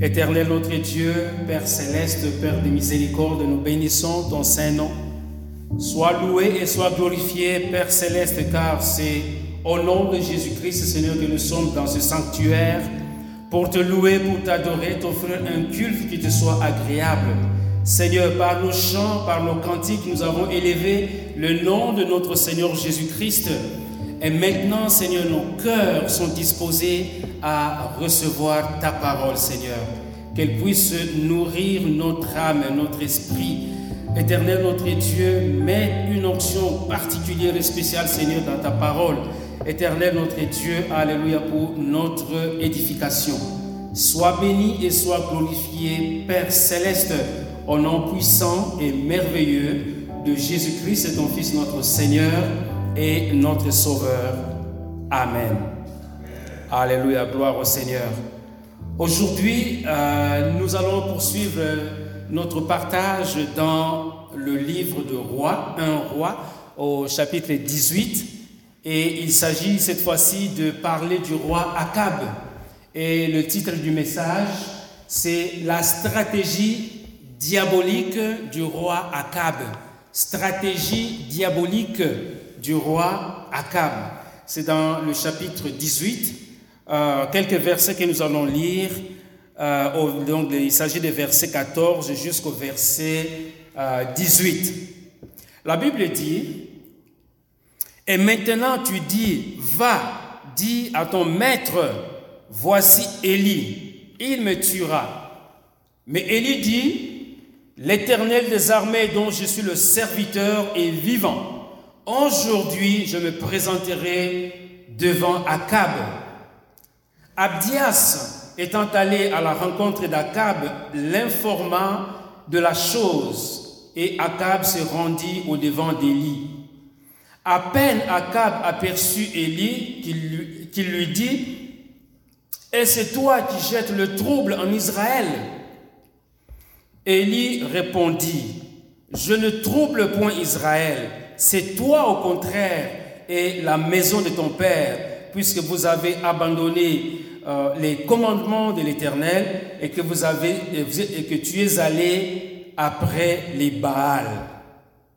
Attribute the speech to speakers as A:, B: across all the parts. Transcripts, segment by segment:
A: Éternel notre Dieu, Père céleste, Père de miséricorde, nous bénissons ton saint nom. Sois loué et sois glorifié, Père céleste, car c'est au nom de Jésus-Christ, Seigneur, que nous sommes dans ce sanctuaire pour te louer, pour t'adorer, t'offrir un culte qui te soit agréable. Seigneur, par nos chants, par nos cantiques, nous avons élevé le nom de notre Seigneur Jésus-Christ. Et maintenant, Seigneur, nos cœurs sont disposés à recevoir ta parole, Seigneur. Qu'elle puisse nourrir notre âme, notre esprit. Éternel, notre Dieu, mets une onction particulière et spéciale, Seigneur, dans ta parole. Éternel, notre Dieu, Alléluia, pour notre édification. Sois béni et sois glorifié, Père céleste, au nom puissant et merveilleux de Jésus-Christ, ton Fils, notre Seigneur et notre Sauveur. Amen. Alléluia, gloire au Seigneur. Aujourd'hui, euh, nous allons poursuivre notre partage dans le livre de Roi, un roi, au chapitre 18. Et il s'agit cette fois-ci de parler du roi Akab. Et le titre du message, c'est la stratégie diabolique du roi Akab. Stratégie diabolique du roi Akab. C'est dans le chapitre 18, euh, quelques versets que nous allons lire. Euh, il s'agit des versets 14 jusqu'au verset 18. Euh, La Bible dit, et maintenant tu dis, va, dis à ton maître, voici Élie, il me tuera. Mais Élie dit, l'Éternel des armées dont je suis le serviteur est vivant. Aujourd'hui, je me présenterai devant Akab. Abdias étant allé à la rencontre d'Akab, l'informa de la chose, et Akab se rendit au devant d'Élie. À peine Akab aperçut Élie qu'il lui, dit, Est-ce toi qui jettes le trouble en Israël? Élie répondit, Je ne trouble point Israël c'est toi au contraire et la maison de ton Père, puisque vous avez abandonné euh, les commandements de l'Éternel et que vous avez et que tu es allé après les Baals.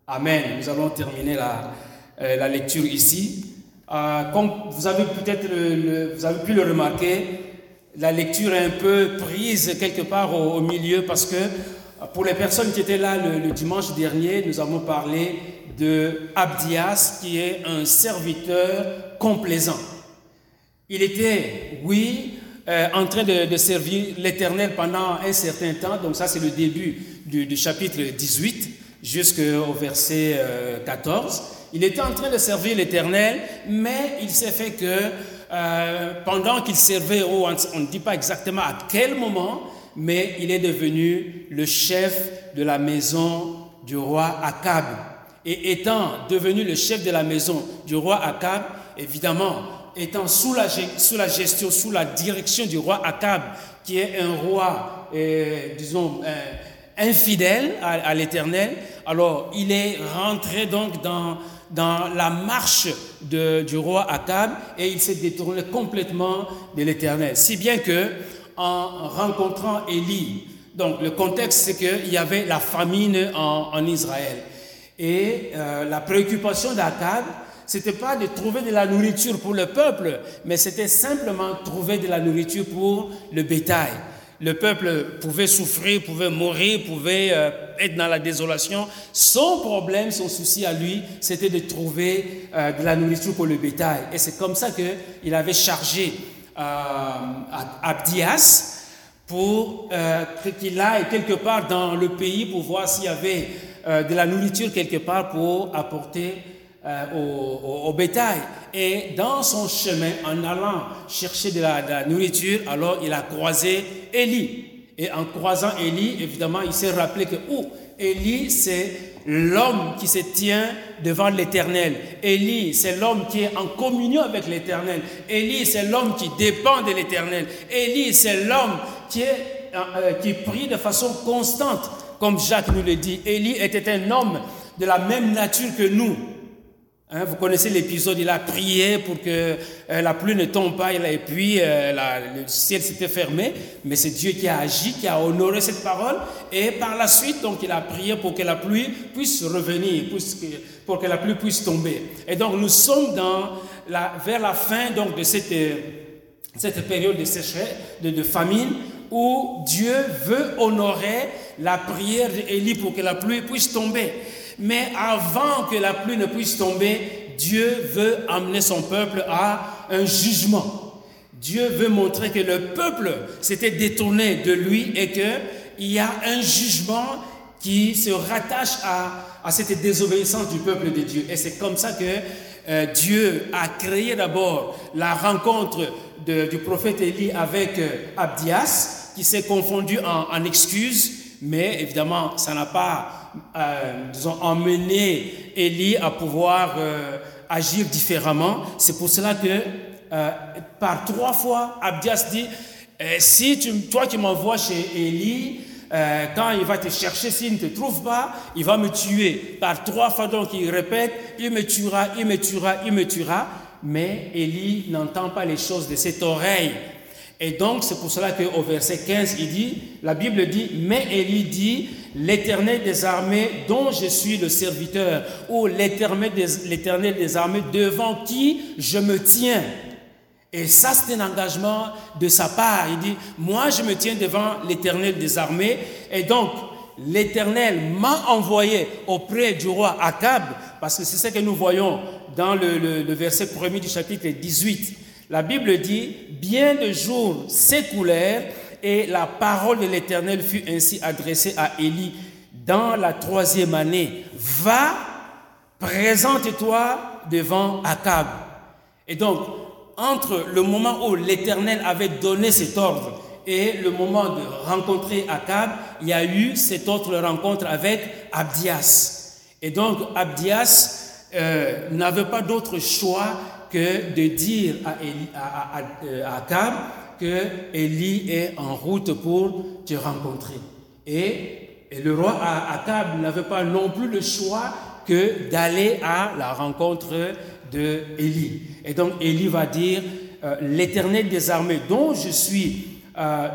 A: Amen. Nous allons terminer la, euh, la lecture ici. Euh, comme vous avez peut-être vous avez pu le remarquer, la lecture est un peu prise quelque part au, milieu parce que pour les personnes qui étaient là le dimanche dernier, nous avons parlé de Abdias, qui est un serviteur complaisant. Il était, oui, euh, en train de, servir l'Éternel pendant un certain temps, donc ça c'est le début du, chapitre 18 jusqu'au verset 14. Euh, il était en train de servir l'Éternel, mais il s'est fait que euh, pendant qu'il servait, on ne dit pas exactement à quel moment, mais il est devenu le chef de la maison du roi Akab. Et étant devenu le chef de la maison du roi Akab, évidemment, étant sous la, gestion, sous la direction du roi Akab, qui est un roi, euh, disons, euh, infidèle à, l'Éternel, alors il est rentré donc dans, dans la marche du roi Akab et il s'est détourné complètement de l'Éternel. Si bien que, en rencontrant Élie, donc le contexte c'est qu'il y avait la famine en, en Israël. Et euh, la préoccupation d'Akab, c'était pas de trouver de la nourriture pour le peuple, mais c'était simplement trouver de la nourriture pour le bétail. Le peuple pouvait souffrir, pouvait mourir, pouvait euh, être dans la désolation. Son problème, son souci à lui, c'était de trouver euh, de la nourriture pour le bétail. Et c'est comme ça qu'il avait chargé Abdias pour qu'il aille quelque part dans le pays pour voir s'il y avait euh, de la nourriture quelque part pour apporter euh, au, bétail. Et dans son chemin, en allant chercher de la, nourriture, alors il a croisé Élie. Et en croisant Élie, évidemment, il s'est rappelé que, oh, Élie, c'est l'homme qui se tient devant l'Éternel. Élie, c'est l'homme qui est en communion avec l'Éternel. Élie, c'est l'homme qui dépend de l'Éternel. Élie, c'est l'homme qui, est, euh, qui prie de façon constante comme Jacques nous le dit, Élie était un homme de la même nature que nous. Hein, vous connaissez l'épisode, il a prié pour que euh, la pluie ne tombe pas, et puis euh, le ciel s'était fermé, mais c'est Dieu qui a agi, qui a honoré cette parole, et par la suite, donc, il a prié pour que la pluie puisse revenir, pour que la pluie puisse tomber. Et donc, nous sommes dans la, vers la fin de cette, cette période de sécheresse, de famine, où Dieu veut honorer la prière d'Élie pour que la pluie puisse tomber. Mais avant que la pluie ne puisse tomber, Dieu veut amener son peuple à un jugement. Dieu veut montrer que le peuple s'était détourné de lui et qu'il y a un jugement qui se rattache à, cette désobéissance du peuple de Dieu. Et c'est comme ça que euh, Dieu a créé d'abord la rencontre du prophète Élie avec euh, Abdias, qui s'est confondu en, en excuses, mais évidemment, ça n'a pas euh, disons, emmené Élie à pouvoir euh, agir différemment. C'est pour cela que euh, par trois fois, Abdias dit, si tu, toi qui m'envoies chez Élie, quand il va te chercher, s'il ne te trouve pas, il va me tuer. Par trois fois, donc, il répète, il me tuera, il me tuera, il me tuera. Mais Élie n'entend pas les choses de cette oreille. Et donc, c'est pour cela qu'au verset 15, il dit, la Bible dit, mais Élie dit, l'Éternel des armées dont je suis le serviteur, ou l'Éternel des, armées devant qui je me tiens. Et ça, c'est un engagement de sa part. Il dit, moi, je me tiens devant l'Éternel des armées. Et donc, l'Éternel m'a envoyé auprès du roi Akab, parce que c'est ce que nous voyons dans le verset premier du chapitre 18. La Bible dit, bien de jours s'écoulèrent et la parole de l'Éternel fut ainsi adressée à Élie dans la troisième année. Va, présente-toi devant Akab. Et donc, entre le moment où l'Éternel avait donné cet ordre et le moment de rencontrer Akab, il y a eu cette autre rencontre avec Abdias. Et donc, Abdias euh, n'avait pas d'autre choix que de dire à, à, Akab que Élie est en route pour te rencontrer. Et, et le roi Akab n'avait pas non plus le choix que d'aller à la rencontre de Élie. Et donc Élie va dire euh, l'Éternel des armées dont je suis euh,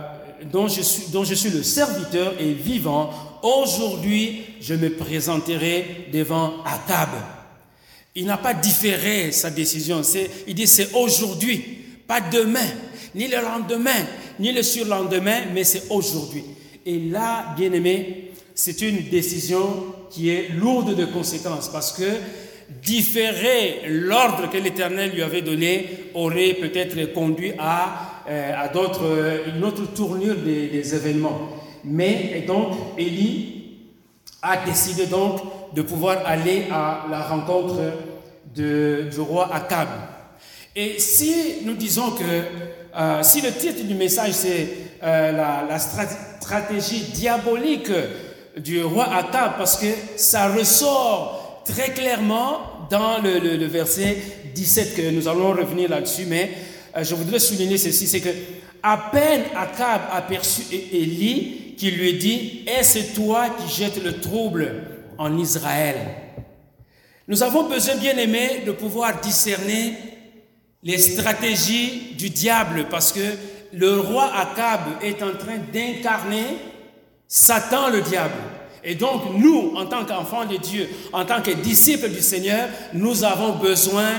A: dont je suis dont je suis le serviteur et vivant aujourd'hui je me présenterai devant Akab il n'a pas différé sa décision. Il dit c'est aujourd'hui, pas demain, ni le lendemain, ni le surlendemain, mais c'est aujourd'hui. Et là, bien aimé, c'est une décision qui est lourde de conséquences parce que différer l'ordre que l'Éternel lui avait donné aurait peut-être conduit à, euh, à d'autres, une autre tournure des, des événements. Mais et donc, Élie a décidé donc de pouvoir aller à la rencontre de, du roi Akab. Et si nous disons que, euh, si le titre du message c'est euh, la, stratégie diabolique du roi Akab, parce que ça ressort très clairement dans le, verset 17, que nous allons revenir là-dessus, mais euh, je voudrais souligner ceci, c'est que à peine Akab aperçu Élie qui lui dit, est-ce toi qui jettes le trouble? En Israël. Nous avons besoin, bien aimé, de pouvoir discerner les stratégies du diable parce que le roi Akab est en train d'incarner Satan le diable. Et donc nous, en tant qu'enfants de Dieu, en tant que disciples du Seigneur, nous avons besoin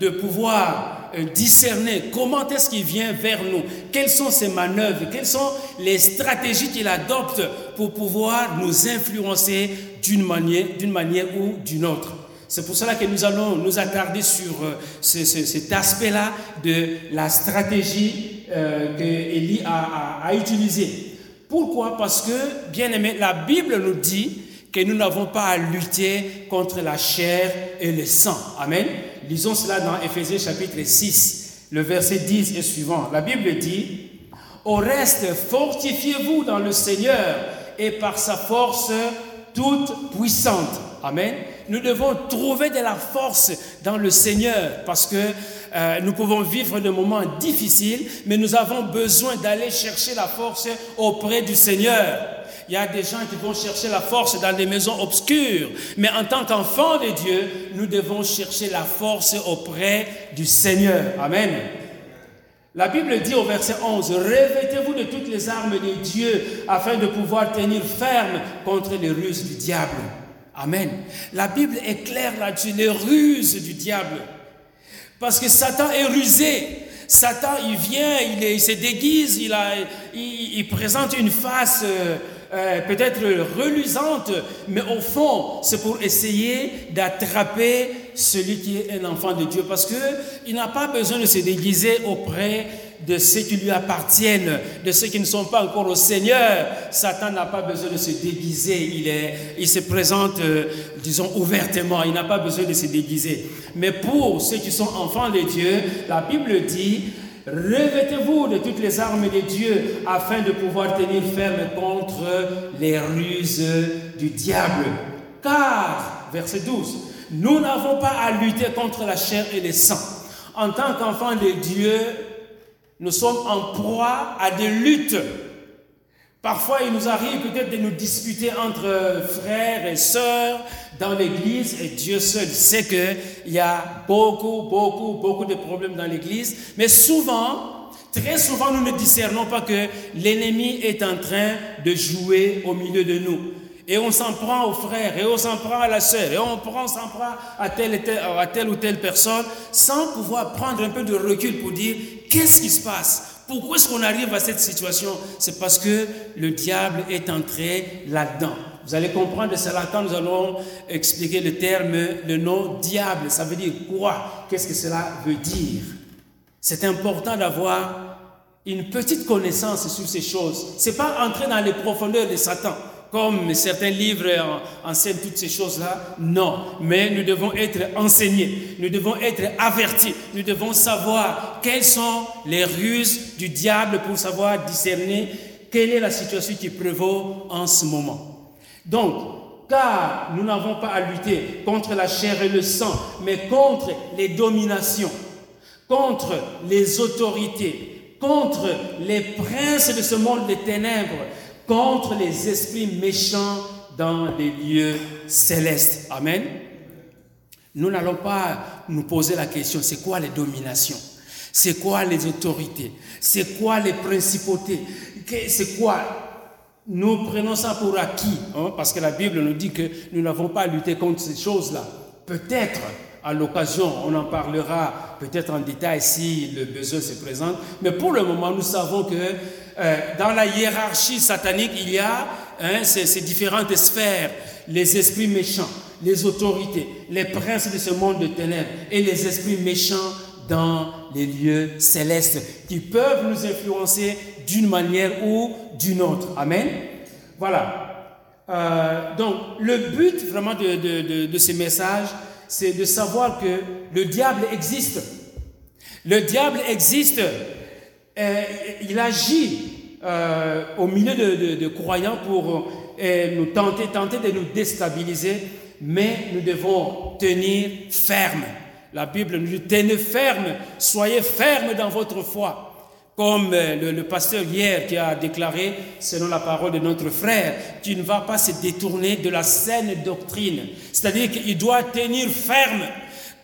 A: de pouvoir discerner comment est-ce qu'il vient vers nous, quelles sont ses manœuvres, quelles sont les stratégies qu'il adopte pour pouvoir nous influencer d'une manière, d'une manière ou d'une autre. C'est pour cela que nous allons nous attarder sur euh, cet aspect-là de la stratégie euh, que a utilisée. Pourquoi? Parce que, bien aimé, la Bible nous dit que nous n'avons pas à lutter contre la chair et le sang. Amen. Lisons cela dans Ephésiens chapitre 6, le verset 10 et suivant. La Bible dit, Au reste, fortifiez-vous dans le Seigneur et par sa force toute puissante. Amen. nous devons trouver de la force dans le Seigneur parce que euh, nous pouvons vivre des moments difficiles, mais nous avons besoin d'aller chercher la force auprès du Seigneur. Il y a des gens qui vont chercher la force dans des maisons obscures, mais en tant qu'enfants de Dieu, nous devons chercher la force auprès du Seigneur. Amen. La Bible dit au verset 11, Revêtez-vous de toutes les armes de Dieu afin de pouvoir tenir ferme contre les ruses du diable. Amen. La Bible est claire là-dessus, les ruses du diable. Parce que Satan est rusé. Satan, il vient, il, se déguise, il, présente une face euh, euh, peut-être reluisante, mais au fond, c'est pour essayer d'attraper celui qui est un enfant de Dieu. Parce qu'il n'a pas besoin de se déguiser auprès de ceux qui lui appartiennent, de ceux qui ne sont pas encore au Seigneur. Satan n'a pas besoin de se déguiser. Il, est, il se présente, euh, disons, ouvertement. Il n'a pas besoin de se déguiser. Mais pour ceux qui sont enfants de Dieu, la Bible dit, Revêtez-vous de toutes les armes de Dieu afin de pouvoir tenir ferme contre les ruses du diable. Car, verset 12, nous n'avons pas à lutter contre la chair et le sang. En tant qu'enfants de Dieu, nous sommes en proie à des luttes. Parfois, il nous arrive peut-être de nous disputer entre frères et sœurs dans l'église, et Dieu seul sait qu'il y a beaucoup, beaucoup, beaucoup de problèmes dans l'église, mais souvent, très souvent, nous ne discernons pas que l'ennemi est en train de jouer au milieu de nous. Et on s'en prend aux frères, et on s'en prend à la sœur, et on s'en prend à telle, à telle ou telle personne, sans pouvoir prendre un peu de recul pour dire qu'est-ce qui se passe? Pourquoi est-ce qu'on arrive à cette situation? C'est parce que le diable est entré là-dedans. Vous allez comprendre cela quand nous allons expliquer le terme, le nom diable. Ça veut dire quoi? Qu'est-ce que cela veut dire? C'est important d'avoir une petite connaissance sur ces choses. C'est pas entrer dans les profondeurs de Satan comme certains livres enseignent toutes ces choses-là. Non, mais nous devons être enseignés, nous devons être avertis, nous devons savoir quelles sont les ruses du diable pour savoir discerner quelle est la situation qui prévaut en ce moment. Donc, car nous n'avons pas à lutter contre la chair et le sang, mais contre les dominations, contre les autorités, contre les princes de ce monde des ténèbres, contre les esprits méchants dans les lieux célestes. Amen. Nous n'allons pas nous poser la question, c'est quoi les dominations? C'est quoi les autorités? C'est quoi les principautés? C'est quoi? Nous prenons ça pour acquis, hein, parce que la Bible nous dit que nous n'avons pas à lutter contre ces choses-là. Peut-être à l'occasion, on en parlera peut-être en détail si le besoin se présente, mais pour le moment, nous savons que dans la hiérarchie satanique, il y a hein, ces, différentes sphères, les esprits méchants, les autorités, les princes de ce monde de ténèbres et les esprits méchants dans les lieux célestes qui peuvent nous influencer d'une manière ou d'une autre. Amen. Voilà. Euh, donc, le but vraiment de, de, de ces messages, c'est de savoir que le diable existe. Le diable existe euh, il agit euh, au milieu de, croyants pour euh, nous tenter, tenter de nous déstabiliser, mais nous devons tenir ferme. La Bible nous dit tenez ferme, soyez ferme dans votre foi. Comme le, le, pasteur hier qui a déclaré, selon la parole de notre frère, tu ne vas pas se détourner de la saine doctrine. C'est-à-dire qu'il doit tenir ferme.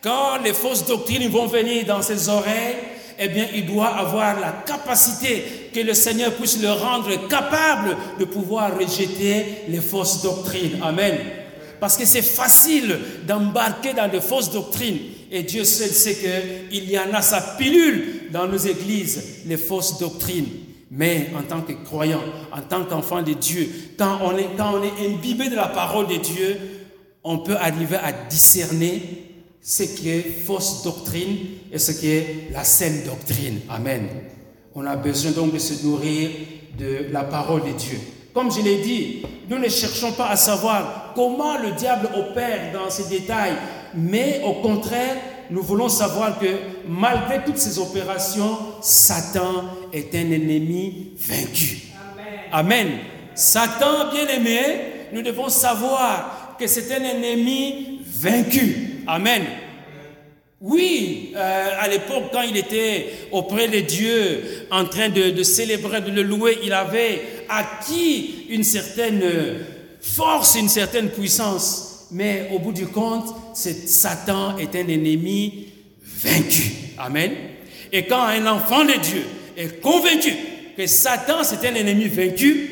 A: Quand les fausses doctrines vont venir dans ses oreilles, eh bien, il doit avoir la capacité que le Seigneur puisse le rendre capable de pouvoir rejeter les fausses doctrines. Amen. Parce que c'est facile d'embarquer dans de fausses doctrines. Et Dieu seul sait qu'il y en a sa pilule dans nos églises, les fausses doctrines. Mais en tant que croyant, en tant qu'enfant de Dieu, on, est, quand on est imbibé de la parole de Dieu, on peut arriver à discerner ce qui est fausse doctrine et ce qui est la saine doctrine. Amen. On a besoin donc de se nourrir de la parole de Dieu. Comme je l'ai dit, nous ne cherchons pas à savoir comment le diable opère dans ces détails, mais au contraire, nous voulons savoir que malgré toutes ces opérations, Satan est un ennemi vaincu. Amen. Amen. Satan, bien aimé, nous devons savoir que c'est un ennemi vaincu. Amen. Oui, euh, à l'époque, quand il était auprès de Dieu, en train de, de, célébrer, de le louer, il avait acquis une certaine force, une certaine puissance. Mais au bout du compte, Satan est un ennemi vaincu. Amen. Et quand un enfant de Dieu est convaincu que Satan c'est un ennemi vaincu,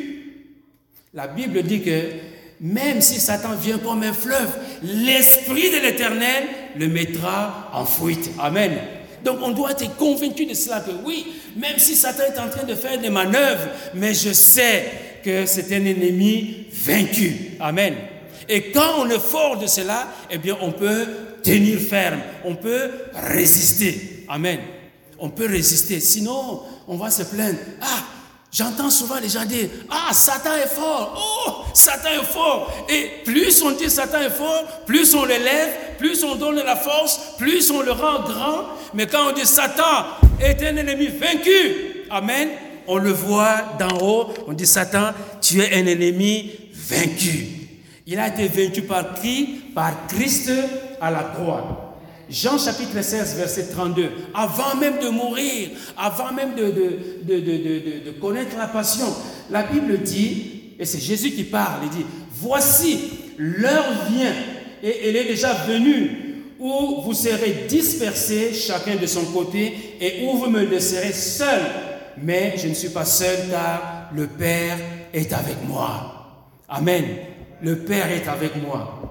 A: la Bible dit que même si Satan vient comme un fleuve, l'Esprit de l'Éternel le mettra en fuite. Amen. Donc on doit être convaincu de cela que oui, même si Satan est en train de faire des manœuvres, mais je sais que c'est un ennemi vaincu. Amen. Et quand on est fort de cela, eh bien on peut tenir ferme, on peut résister. Amen. On peut résister. Sinon, on va se plaindre. Ah, J'entends souvent les gens dire, ah, Satan est fort, oh, Satan est fort. Et plus on dit Satan est fort, plus on l'élève, plus on donne la force, plus on le rend grand. Mais quand on dit Satan est un ennemi vaincu, Amen, on le voit d'en haut, on dit Satan, tu es un ennemi vaincu. Il a été vaincu par qui? Par Christ à la croix. Jean chapitre 16, verset 32, avant même de mourir, avant même de, connaître la passion, la Bible dit, et c'est Jésus qui parle, il dit, voici, l'heure vient, et elle est déjà venue, où vous serez dispersés chacun de son côté, et où vous me laisserez seul. Mais je ne suis pas seul, car le Père est avec moi. Amen. Le Père est avec moi.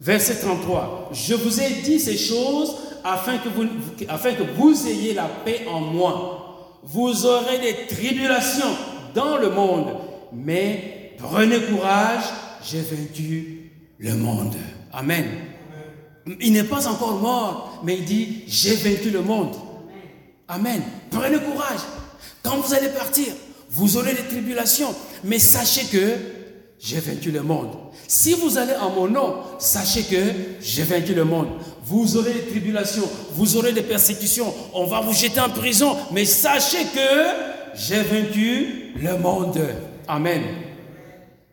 A: Verset 33. Je vous ai dit ces choses afin que, vous, ayez la paix en moi. Vous aurez des tribulations dans le monde, mais prenez courage, j'ai vaincu le monde. Amen. Il n'est pas encore mort, mais il dit, j'ai vaincu le monde. Amen. Prenez courage. Quand vous allez partir, vous aurez des tribulations, mais sachez que j'ai vaincu le monde. Si vous allez en mon nom, sachez que j'ai vaincu le monde. Vous aurez des tribulations, vous aurez des persécutions, on va vous jeter en prison, mais sachez que j'ai vaincu le monde. Amen.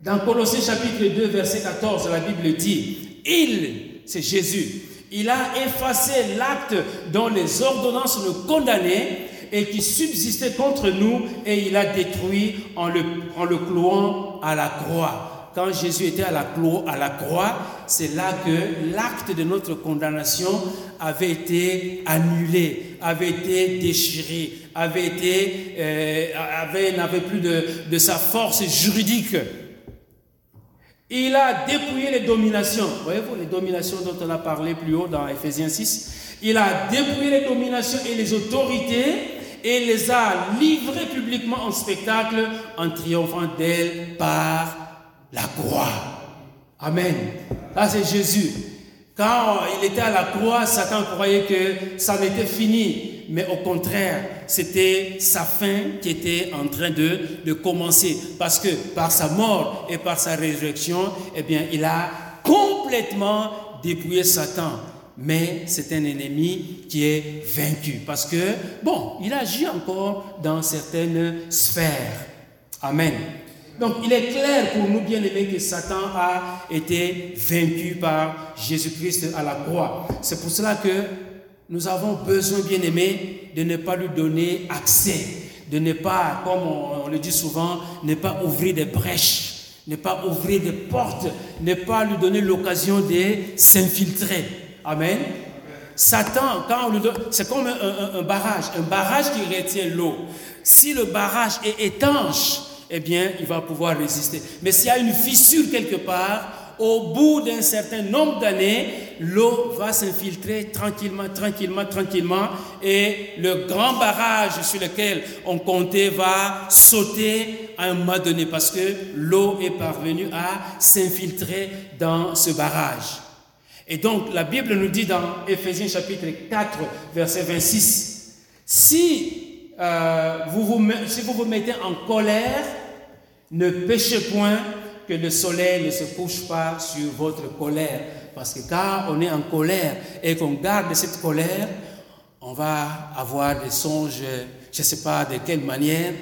A: Dans Colossiens chapitre 2, verset 14, la Bible dit, il, c'est Jésus, il a effacé l'acte dont les ordonnances le condamnaient et qui subsistait contre nous et il a détruit en le, en le clouant à la croix. Quand Jésus était à la, à la croix, c'est là que l'acte de notre condamnation avait été annulé, avait été déchiré, avait été, euh, avait, n'avait plus de, de sa force juridique. Il a dépouillé les dominations. Voyez-vous les dominations dont on a parlé plus haut dans Ephésiens 6 Il a dépouillé les dominations et les autorités et les a livrés publiquement en spectacle en triomphant d'elle par la croix. Amen. Ça, c'est Jésus. Quand il était à la croix, Satan croyait que ça n'était fini. Mais au contraire, c'était sa fin qui était en train de, de commencer. Parce que par sa mort et par sa résurrection, eh bien, il a complètement dépouillé Satan mais c'est un ennemi qui est vaincu parce que, bon, il agit encore dans certaines sphères. Amen. Donc il est clair pour nous, bien aimés, que Satan a été vaincu par Jésus-Christ à la croix. C'est pour cela que nous avons besoin, bien aimés, de ne pas lui donner accès, de ne pas, comme on, le dit souvent, ne pas ouvrir des brèches ne pas ouvrir des portes, ne pas lui donner l'occasion de s'infiltrer. Amen. Satan, quand on lui donne, c'est comme un, barrage, un barrage qui retient l'eau. Si le barrage est étanche, eh bien, il va pouvoir résister. Mais s'il y a une fissure quelque part, au bout d'un certain nombre d'années, l'eau va s'infiltrer tranquillement, tranquillement, tranquillement, et le grand barrage sur lequel on comptait va sauter à un moment donné parce que l'eau est parvenue à s'infiltrer dans ce barrage. Et donc la Bible nous dit dans Ephésiens chapitre 4, verset 26, si, euh, vous vous, si vous vous mettez en colère, ne péchez point que le soleil ne se couche pas sur votre colère. Parce que quand on est en colère et qu'on garde cette colère, on va avoir des songes, je ne sais pas de quelle manière,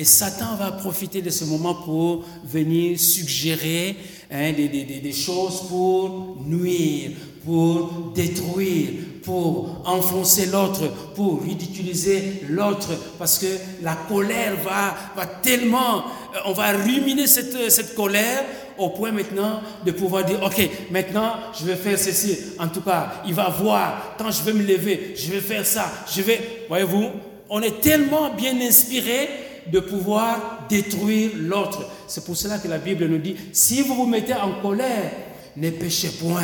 A: Et Satan va profiter de ce moment pour venir suggérer hein, des, choses pour nuire, pour détruire, pour enfoncer l'autre, pour ridiculiser l'autre, parce que la colère va, tellement, euh, on va ruminer cette, cette colère au point maintenant de pouvoir dire, ok, maintenant je vais faire ceci. En tout cas, il va voir, quand je vais me lever, je vais faire ça, je vais, voyez-vous, on est tellement bien inspiré de pouvoir détruire l'autre. C'est pour cela que la Bible nous dit, si vous vous mettez en colère, ne péchez point.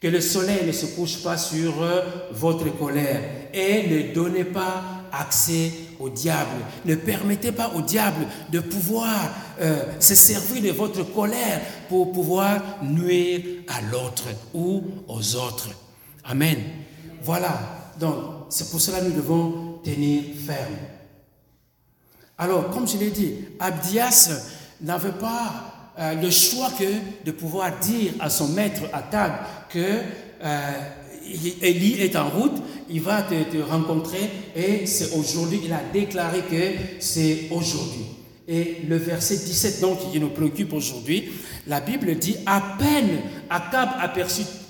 A: Que le soleil ne se couche pas sur euh, votre colère et ne donnez pas accès au diable. Ne permettez pas au diable de pouvoir euh, se servir de votre colère pour pouvoir nuire à l'autre ou aux autres. Amen. Voilà. Donc, c'est pour cela que nous devons tenir ferme. Alors, comme je l'ai dit, Abdias n'avait pas euh, le choix que de pouvoir dire à son maître à table que euh, Élie est en route, il va te, rencontrer et c'est aujourd'hui, il a déclaré que c'est aujourd'hui. Et le verset 17, donc, qui nous préoccupe aujourd'hui, la Bible dit, à peine Akab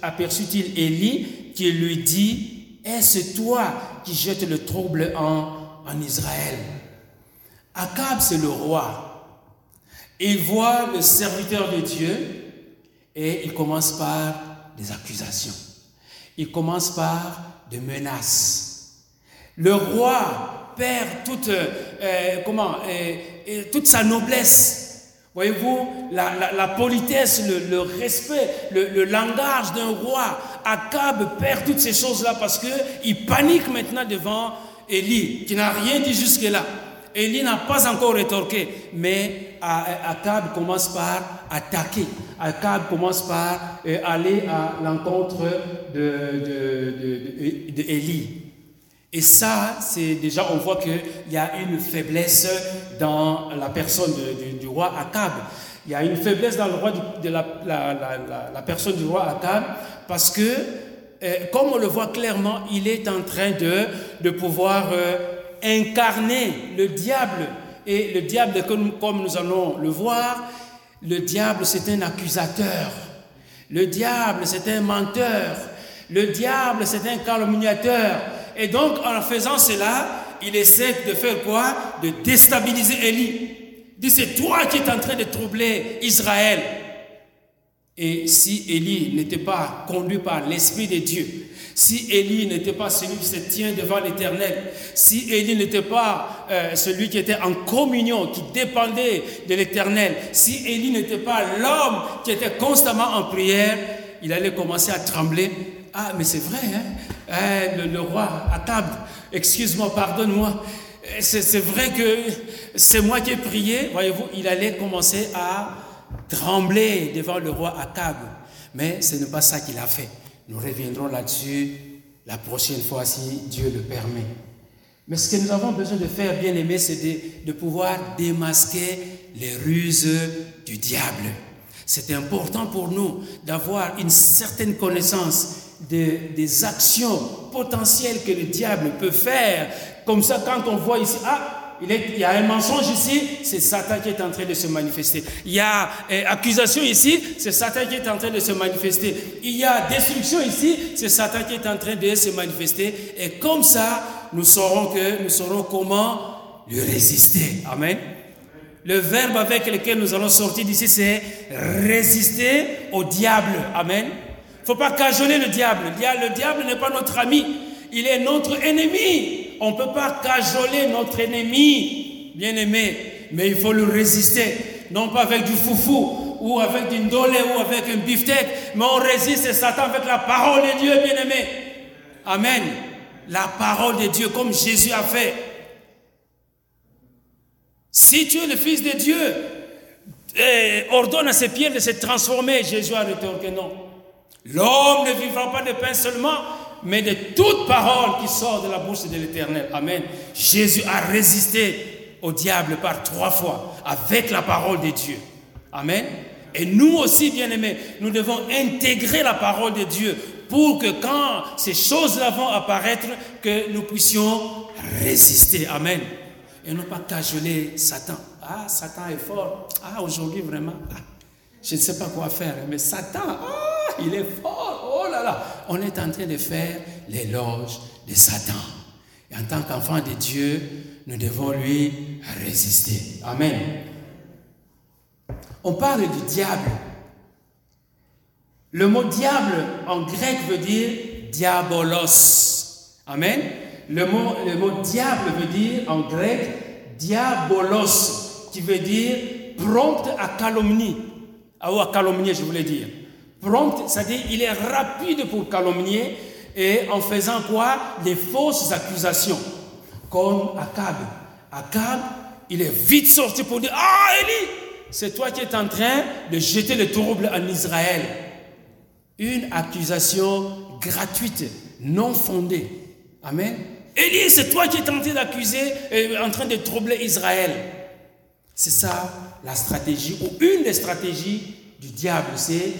A: aperçut-il Élie qui lui dit, est-ce toi qui jettes le trouble en Israël? Akab, c'est le roi. Il voit le serviteur de Dieu et il commence par des accusations. Il commence par des menaces. Le roi perd toute, euh, euh, toute sa noblesse. Voyez-vous, la, politesse, le, respect, le, langage d'un roi. Akab perd toutes ces choses-là parce qu'il panique maintenant devant Élie, qui n'a rien dit jusque-là. Élie n'a pas encore rétorqué, mais Akab commence par attaquer. Akab commence par euh, aller à l'encontre de, de, Et ça, c'est déjà, on voit qu'il y a une faiblesse dans la personne du, roi Akab. Il y a une faiblesse dans le roi de la, la, personne du roi Akab parce que, euh, comme on le voit clairement, il est en train de, de pouvoir incarner le diable. Et le diable, comme nous allons le voir, le diable c'est un accusateur. Le diable c'est un menteur. Le diable c'est un calomniateur. Et donc en faisant cela, il essaie de faire quoi? De déstabiliser Élie. Il dit c'est toi qui es en train de troubler Israël. Et si Élie n'était pas conduit par l'Esprit de Dieu, si Élie n'était pas celui qui se tient devant l'Éternel, si Élie n'était pas euh, celui qui était en communion, qui dépendait de l'Éternel, si Élie n'était pas l'homme qui était constamment en prière, il allait commencer à trembler. Ah, mais c'est vrai, hein? Eh, le, roi à table, excuse-moi, pardonne-moi. Eh, c'est vrai que c'est moi qui ai prié. Voyez-vous, il allait commencer à trembler devant le roi Akab. Mais ce n'est pas ça qu'il a fait. Nous reviendrons là-dessus la prochaine fois si Dieu le permet. Mais ce que nous avons besoin de faire, bien aimé, c'est de, pouvoir démasquer les ruses du diable. C'est important pour nous d'avoir une certaine connaissance des actions potentielles que le diable peut faire. Comme ça, quand on voit ici, ah, il, y a un mensonge ici, c'est Satan qui est en train de se manifester. Il y a euh, accusation ici, c'est Satan qui est en train de se manifester. Il y a destruction ici, c'est Satan qui est en train de se manifester. Et comme ça, nous saurons que nous saurons comment lui résister. Amen. Le verbe avec lequel nous allons sortir d'ici, c'est résister au diable. Amen. Il ne faut pas cajoler le diable. Le diable n'est pas notre ami, il est notre ennemi. On ne peut pas cajoler notre ennemi, bien aimé, mais il faut le résister. Non pas avec du foufou, ou avec une dolé, ou avec un beefsteak, mais on résiste Satan avec la parole de Dieu, bien aimé. Amen. La parole de Dieu, comme Jésus a fait. Si tu es le Fils de Dieu, eh, ordonne à ses pierres de se transformer. Jésus a rétorqué non. L'homme ne vivra pas de pain seulement, mais de toute parole qui sort de la bouche de l'Éternel. Amen. Jésus a résisté au diable par trois fois avec la parole de Dieu. Amen. Et nous aussi, bien-aimés, nous devons intégrer la parole de Dieu pour que quand ces choses-là vont apparaître, que nous puissions résister. Amen. et non pas cajoler Satan. Ah, Satan est fort. Ah, aujourd'hui vraiment, ah, je ne sais pas quoi faire, mais Satan, ah, il est fort. On est en train de faire l'éloge de Satan. Et en tant qu'enfant de Dieu, nous devons lui résister. Amen. On parle du diable. Le mot diable en grec veut dire diabolos. Amen. Le mot, le mot diable veut dire en grec diabolos, qui veut dire prompt à calomnie. Ah, ou à calomnier, je voulais dire. Prompt, c'est-à-dire il est rapide pour calomnier et en faisant quoi? Des fausses accusations. Comme Akab. Akab, il est vite sorti pour dire Ah, Élie, c'est toi qui es en train de jeter le trouble en Israël. Une accusation gratuite, non fondée. Amen. Élie, c'est toi qui es en train d'accuser, en train de troubler Israël. C'est ça la stratégie, ou une des stratégies du diable, c'est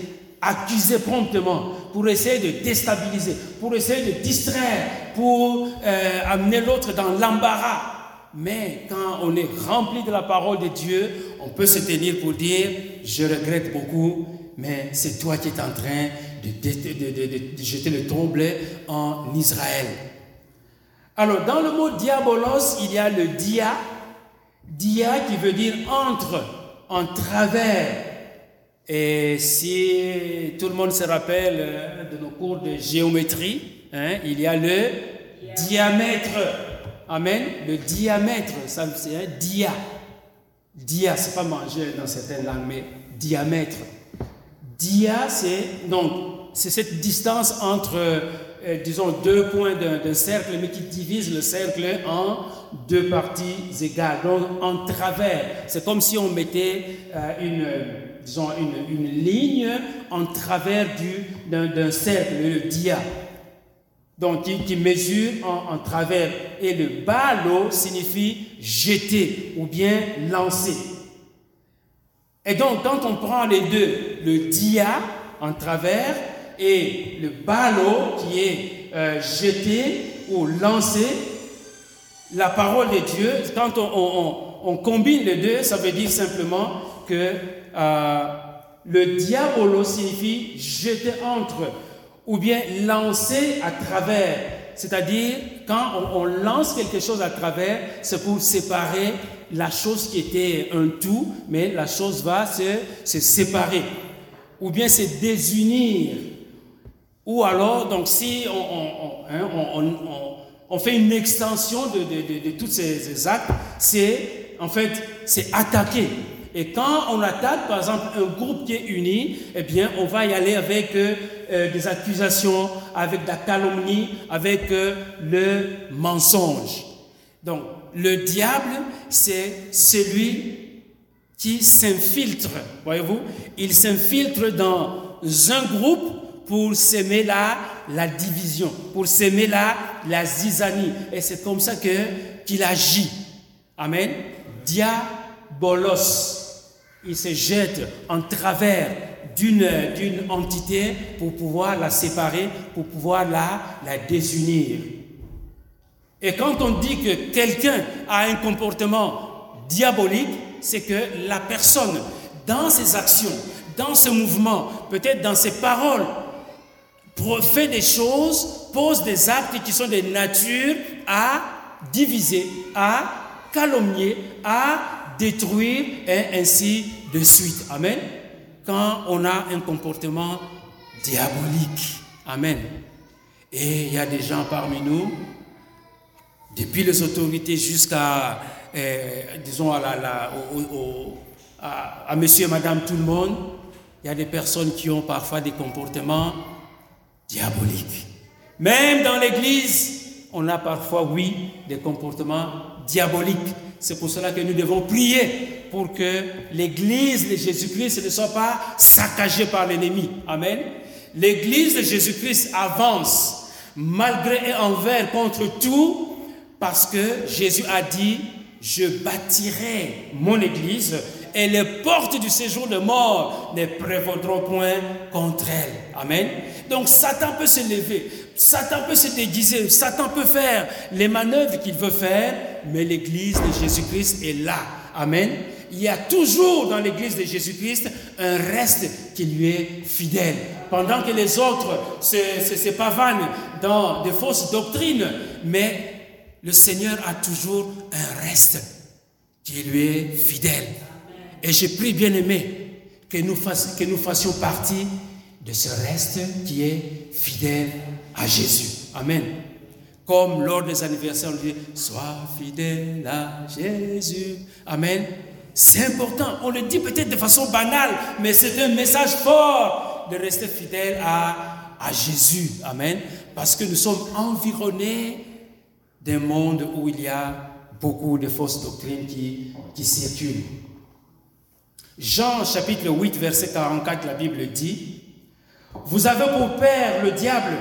A: accuser promptement pour essayer de déstabiliser, pour essayer de distraire, pour euh, amener l'autre dans l'embarras. Mais quand on est rempli de la parole de Dieu, on peut se tenir pour dire, je regrette beaucoup, mais c'est toi qui es en train de, de jeter le trouble en Israël. Alors, dans le mot diabolos, il y a le dia. Dia qui veut dire entre, en travers. Et si tout le monde se rappelle euh, de nos cours de géométrie, hein, il y a le diamètre. Amen. Le diamètre, ça c'est un dia. Dia, c'est pas manger dans certaines langues, mais diamètre. Dia, c'est donc c'est cette distance entre euh, disons, deux points d'un cercle, mais qui divise le cercle en deux parties égales, donc en travers. C'est comme si on mettait euh, une, disons, une, une, ligne en travers d'un cercle, le dia. Donc, qui, qui mesure en, en, travers. Et le balo signifie jeter ou bien lancer. Et donc, quand on prend les deux, le dia en travers et le ballot qui est euh, jeté ou lancé, la parole de Dieu, quand on, combine les deux, ça veut dire simplement que euh, le diabolo signifie jeter entre ou bien lancer à travers. C'est-à-dire, quand on, lance quelque chose à travers, c'est pour séparer la chose qui était un tout, mais la chose va se, se séparer. Ou bien se désunir ou alors, donc, si on, hein, fait une extension de, de, tous ces, actes, c'est en fait, c'est attaquer. Et quand on attaque, par exemple, un groupe qui est uni, eh bien, on va y aller avec euh, euh, des accusations, avec de la calomnie, avec euh, le mensonge. Donc, le diable, c'est celui qui s'infiltre, voyez-vous, il s'infiltre dans un groupe pour s'aimer la, la division, pour s'aimer la, la zizanie. Et c'est comme ça qu'il agit. Amen. Diabolos. Il se jette en travers d'une, entité pour pouvoir la séparer, pour pouvoir la, la désunir. Et quand on dit que quelqu'un a un comportement diabolique, c'est que la personne, dans ses actions, dans ses mouvements, peut-être dans ses paroles, fait des choses, pose des actes qui sont de nature à diviser, à calomnier, à détruire, et ainsi de suite. Amen. Quand on a un comportement diabolique. Amen. Et il y a des gens parmi nous, depuis les autorités jusqu'à, euh, disons, à, la, à, à monsieur et madame tout le monde, il y a des personnes qui ont parfois des comportements diabolique. Même dans l'Église, on a parfois, oui, des comportements diaboliques. C'est pour cela que nous devons prier pour que l'Église de Jésus-Christ ne soit pas saccagée par l'ennemi. Amen. L'Église de Jésus-Christ avance malgré et envers contre tout parce que Jésus a dit, je bâtirai mon Église et les portes du séjour de mort ne prévaudront point contre elle. Amen. Donc Satan peut se lever, Satan peut se déguiser, Satan peut faire les manœuvres qu'il veut faire, mais l'église de Jésus-Christ est là. Amen. Il y a toujours dans l'église de Jésus-Christ un reste qui lui est fidèle. Pendant que les autres se, pavanent dans de fausses doctrines, mais le Seigneur a toujours un reste qui lui est fidèle. Et je prie, bien aimé, que nous fassions partie de ce reste qui est fidèle à Jésus. Amen. Comme lors des anniversaires, on dit Sois fidèle à Jésus. Amen. C'est important. On le dit peut-être de façon banale, mais c'est un message fort de rester fidèle à, à Jésus. Amen. Parce que nous sommes environnés d'un monde où il y a beaucoup de fausses doctrines qui, qui circulent. Jean chapitre 8, verset 44, la Bible dit, Vous avez pour père le diable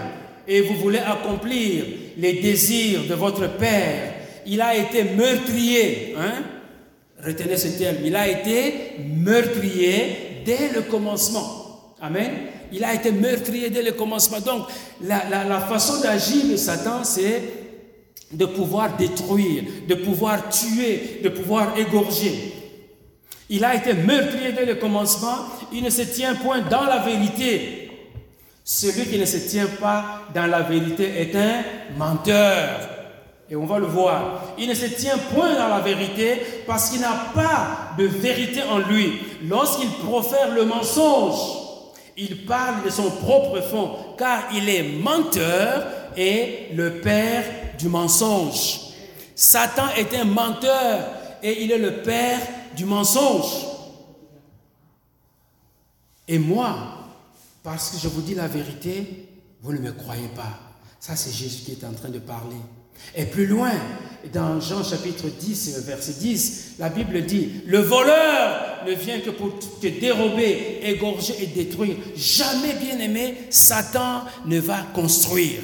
A: et vous voulez accomplir les désirs de votre père. Il a été meurtrier. Hein? Retenez ce terme. Il a été meurtrier dès le commencement. Amen. Il a été meurtrier dès le commencement. Donc, la, façon d'agir de Satan, c'est de pouvoir détruire, de pouvoir tuer, de pouvoir égorger. Il a été meurtrier dès le commencement. Il ne se tient point dans la vérité. Celui qui ne se tient pas dans la vérité est un menteur. Et on va le voir. Il ne se tient point dans la vérité parce qu'il n'a pas de vérité en lui. Lorsqu'il profère le mensonge, il parle de son propre fond, car il est menteur et le père du mensonge. Satan est un menteur et il est le père du mensonge. Et moi, parce que je vous dis la vérité, vous ne me croyez pas. Ça, c'est Jésus qui est en train de parler. Et plus loin, dans Jean chapitre 10, verset 10, la Bible dit, le voleur ne vient que pour te dérober, égorger et détruire. Jamais, bien aimé, Satan ne va construire.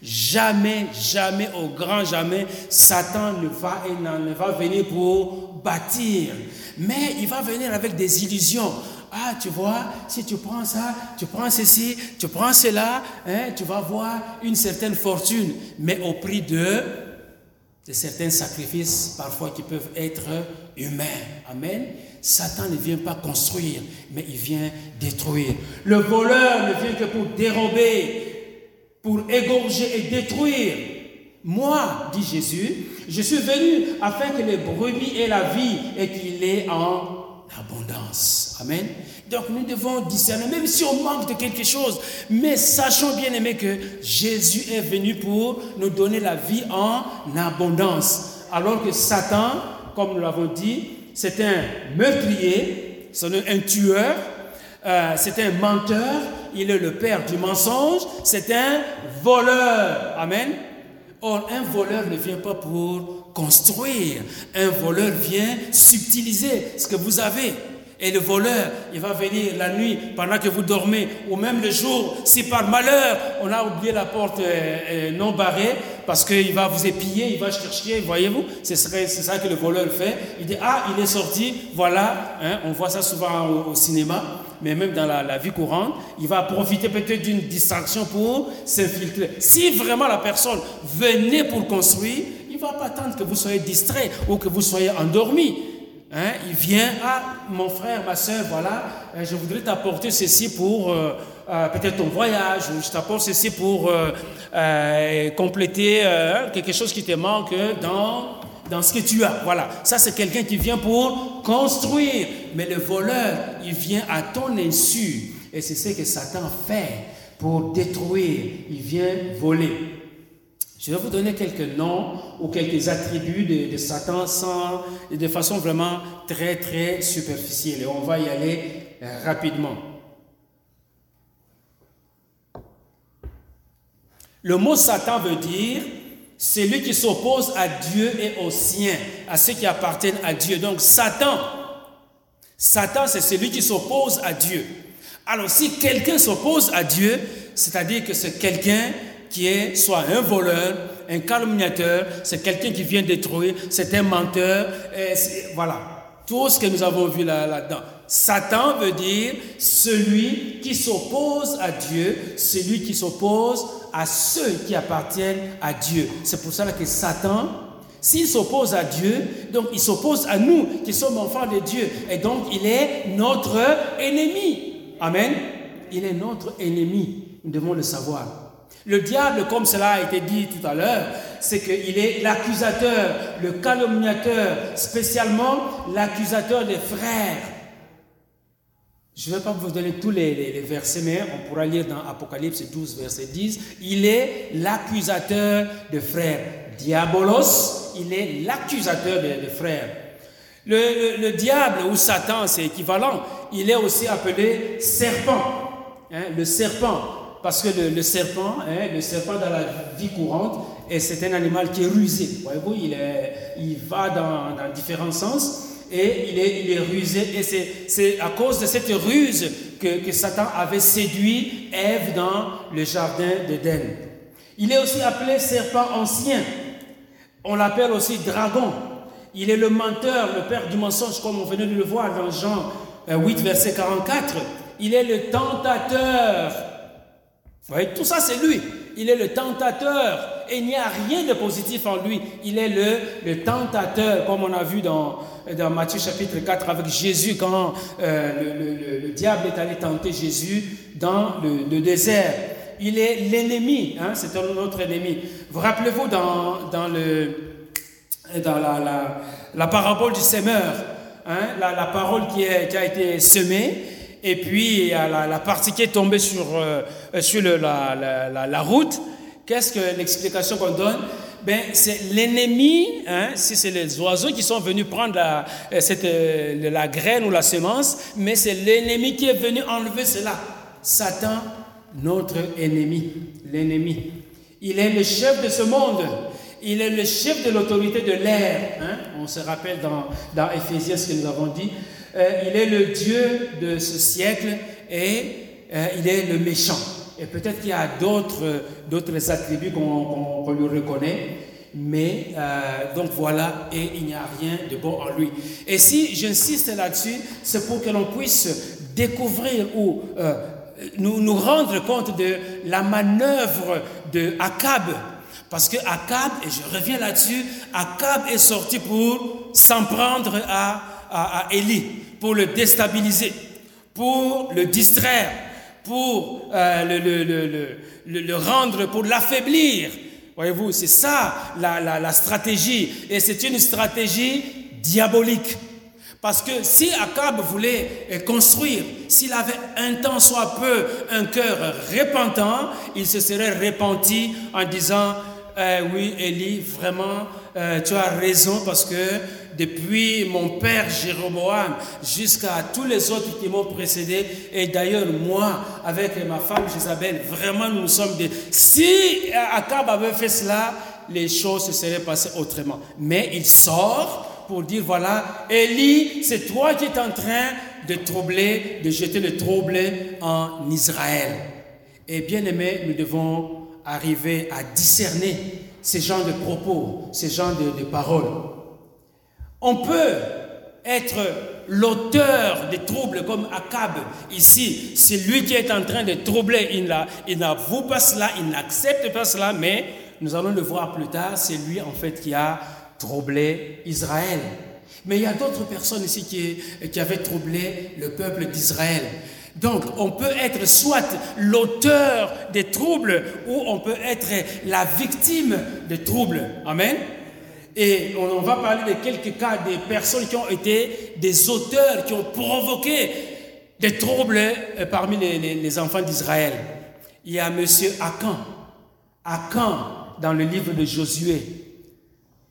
A: Jamais, jamais, au grand jamais, Satan ne va, ne va venir pour bâtir. Mais il va venir avec des illusions. Ah, tu vois, si tu prends ça, tu prends ceci, tu prends cela, hein, tu vas voir une certaine fortune, mais au prix de, de certains sacrifices, parfois qui peuvent être humains. Amen. Satan ne vient pas construire, mais il vient détruire. Le voleur ne vient que pour dérober, pour égorger et détruire. Moi, dit Jésus, je suis venu afin que les brebis aient la vie et qu'il ait en abondance. Amen. Donc nous devons discerner, même si on manque de quelque chose, mais sachons bien aimé que Jésus est venu pour nous donner la vie en abondance. Alors que Satan, comme nous l'avons dit, c'est un meurtrier, c'est un tueur, euh, c'est un menteur, il est le père du mensonge, c'est un voleur. Amen. Or, un voleur ne vient pas pour construire, un voleur vient subtiliser ce que vous avez. Et le voleur, il va venir la nuit pendant que vous dormez, ou même le jour, si par malheur on a oublié la porte euh, euh, non barrée, parce qu'il va vous épier, il va chercher, voyez-vous, c'est ça que le voleur fait. Il dit, ah, il est sorti, voilà, hein, on voit ça souvent au, au cinéma, mais même dans la, la, vie courante, il va profiter peut-être d'une distraction pour s'infiltrer. Si vraiment la personne venait pour construire, il ne va pas attendre que vous soyez distrait ou que vous soyez endormi. Hein, il vient, ah, mon frère, ma soeur, voilà, euh, je voudrais t'apporter ceci pour euh, euh, peut-être ton voyage, ou je t'apporte ceci pour compléter quelque chose qui te manque dans, dans ce que tu as. Voilà, ça c'est quelqu'un qui vient pour construire, mais le voleur, il vient à ton insu, et c'est ce que Satan fait pour détruire, il vient voler. Je vais vous donner quelques noms ou quelques attributs de, Satan sans, de façon vraiment très très superficielle. Et on va y aller euh, rapidement. Le mot Satan veut dire celui qui s'oppose à Dieu et aux siens, à ceux qui appartiennent à Dieu. Donc Satan, Satan c'est celui qui s'oppose à Dieu. Alors si quelqu'un s'oppose à Dieu, c'est-à-dire que c'est quelqu'un qui est soit un voleur, un calomniateur, c'est quelqu'un qui vient détruire, c'est un menteur, voilà. Tout ce que nous avons vu là-dedans. Là Satan veut dire celui qui s'oppose à Dieu, celui qui s'oppose à ceux qui appartiennent à Dieu. C'est pour ça que Satan, S'il s'oppose à Dieu, donc il s'oppose à nous qui sommes enfants de Dieu. Et donc il est notre ennemi. Amen. Il est notre ennemi. Nous devons le savoir. Le diable, comme cela a été dit tout à l'heure, c'est qu'il est l'accusateur, le calomniateur, spécialement l'accusateur des frères. Je ne vais pas vous donner tous les, versets, mais on pourra lire dans Apocalypse 12, verset 10. Il est l'accusateur des frères. Diabolos, il est l'accusateur des, frères. Le, diable ou Satan, c'est équivalent. Il est aussi appelé serpent. Hein, le serpent. Parce que le, serpent, hein, le serpent dans la vie courante, c'est un animal qui est rusé. Voyez-vous, il, il va dans, différents sens et il est, rusé. Et c'est à cause de cette ruse que, que, Satan avait séduit Ève dans le jardin d'Éden. Il est aussi appelé serpent ancien. On l'appelle aussi dragon. Il est le menteur, le père du mensonge, comme on venait de le voir dans Jean 8, verset 44. Il est le tentateur. Voyez, tout ça c'est lui. Il est le tentateur et il n'y a rien de positif en lui. Il est le, le tentateur, comme on a vu dans, dans Matthieu chapitre 4 avec Jésus, quand euh, le, diable est allé tenter Jésus dans le, désert. Il est l'ennemi, hein, c'est notre ennemi. Vous rappelez-vous dans, dans, le, dans la, la, parabole du semeur, hein, la, parole qui, est, qui, a été semée, et puis il y a la, partie qui est tombée sur, euh, sur la, la route. Qu'est-ce que l'explication qu'on donne? Ben, c'est l'ennemi, hein, si c'est les oiseaux qui sont venus prendre la, euh, cette, euh, la graine ou la semence, mais c'est l'ennemi qui est venu enlever cela. Satan, notre ennemi, l'ennemi. Il est le chef de ce monde. Il est le chef de l'autorité de l'air. Hein. On se rappelle dans, dans Éphésiens ce que nous avons dit. Euh, il est le Dieu de ce siècle et il est le méchant. Et peut-être qu'il y a d'autres, attributs qu'on, lui reconnaît. Mais euh, donc voilà, et il n'y a rien de bon en lui. Et si j'insiste là-dessus, c'est pour que l'on puisse découvrir ou euh, nous, nous rendre compte de la manœuvre de Akab. Parce que Akab, et je reviens là-dessus, Akab est sorti pour s'en prendre à, à, Élie, pour le déstabiliser, pour le distraire, pour euh, le, le, rendre, pour l'affaiblir. Voyez-vous, c'est ça la, la, stratégie. Et c'est une stratégie diabolique. Parce que si Akab voulait euh, construire, s'il avait un temps soit peu un cœur repentant, il se serait repenti en disant, euh, oui, Élie, vraiment, tu as raison parce que depuis mon père Jéroboam jusqu'à tous les autres qui m'ont précédé. Et d'ailleurs, moi, avec ma femme Isabelle, vraiment, nous sommes des... Si Akab avait fait cela, les choses se seraient passées autrement. Mais il sort pour dire, voilà, Élie, c'est toi qui es en train de troubler, de jeter le trouble en Israël. Et bien aimé, nous devons arriver à discerner ces genres de propos, ces genres de, de paroles. On peut être l'auteur des troubles comme Akab ici. C'est lui qui est en train de troubler. Il n'avoue pas cela, il n'accepte pas cela, mais nous allons le voir plus tard. C'est lui en fait qui a troublé Israël. Mais il y a d'autres personnes ici qui, qui avaient troublé le peuple d'Israël. Donc, on peut être soit l'auteur des troubles ou on peut être la victime des troubles. Amen. Et on, va parler de quelques cas des personnes qui ont été des auteurs, qui ont provoqué des troubles euh, parmi les, enfants d'Israël. Il y a M. Akan. Akan, dans le livre de Josué.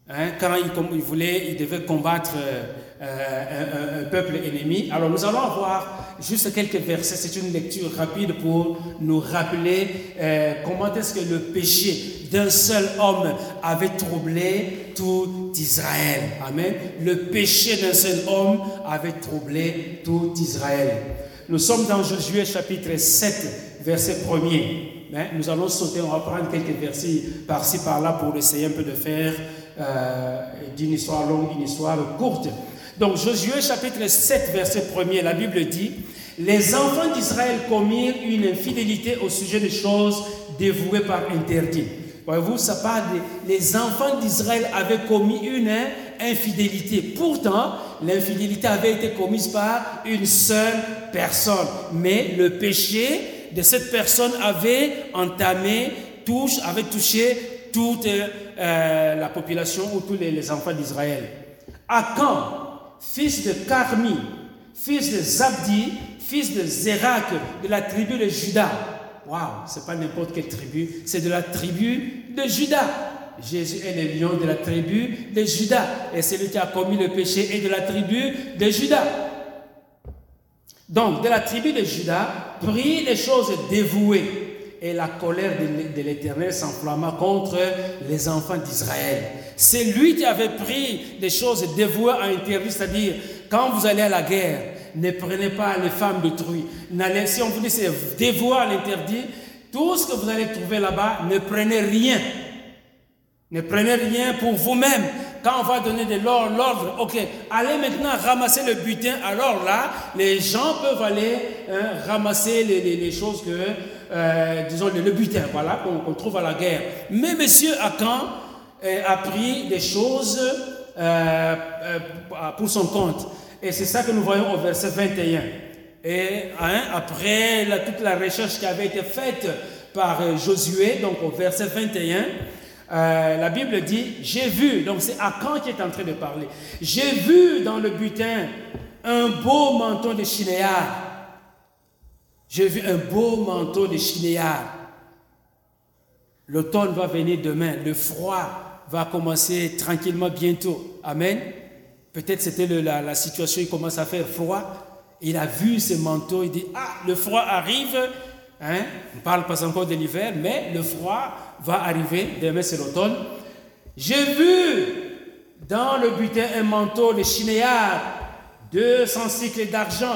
A: Hein, quand il, voulait, il devait combattre euh, euh, un, peuple ennemi. Alors nous allons voir juste quelques versets, c'est une lecture rapide pour nous rappeler euh, comment est-ce que le péché d'un seul homme avait troublé tout Israël. Amen. Le péché d'un seul homme avait troublé tout Israël. Nous sommes dans Josué chapitre 7, verset 1er. Hein, nous allons sauter, on va prendre quelques versets par-ci par-là pour essayer un peu de faire euh, d'une histoire longue, une histoire courte. Donc Josué chapitre 7 verset 1er, la Bible dit, les enfants d'Israël commirent une infidélité au sujet des choses dévouées par interdit. Voyez-vous, ça parle les enfants d'Israël avaient commis une infidélité. Pourtant, l'infidélité avait été commise par une seule personne. Mais le péché de cette personne avait entamé, touche, avait touché toute euh, la population ou tous les, enfants d'Israël. Akan, fils de Carmi, fils de Zabdi, fils de Zérak, de la tribu de Judas. Waouh, c'est pas n'importe quelle tribu, c'est de la tribu de Judas. Jésus est le lion de la tribu de Judas. Et celui qui a commis le péché est de la tribu de Judas. Donc, de la tribu de Judas, prit les choses dévouées. Et la colère de l'Éternel s'enflamma contre les enfants d'Israël. C'est lui qui avait pris des choses dévouées à interdire, c'est-à-dire, quand vous allez à la guerre, ne prenez pas les femmes d'autrui. Si on vous dit c'est dévoué à l'interdit, tout ce que vous allez trouver là-bas, ne prenez rien. Ne prenez rien pour vous-même. Quand on va donner de l'or, l'ordre, ok, allez maintenant ramasser le butin. Alors là, les gens peuvent aller hein, ramasser les, choses que, euh, disons, le, butin, voilà, qu'on trouve à la guerre. Mais Monsieur Akan euh, a pris des choses euh, pour son compte. Et c'est ça que nous voyons au verset 21. Et hein, après toute la recherche qui avait été faite par Josué, donc au verset 21, euh, la Bible dit, j'ai vu, donc c'est Akan qui est en train de parler, j'ai vu dans le butin un beau manteau de chinéard. J'ai vu un beau manteau de chinéard. L'automne va venir demain, le froid va commencer tranquillement bientôt. Amen. Peut-être c'était la, la situation, il commence à faire froid. Il a vu ce manteau, il dit, ah, le froid arrive. Hein? On ne parle pas encore de l'hiver, mais le froid va arriver, demain c'est l'automne. J'ai vu dans le butin un manteau de chinéard, 200 cycles d'argent,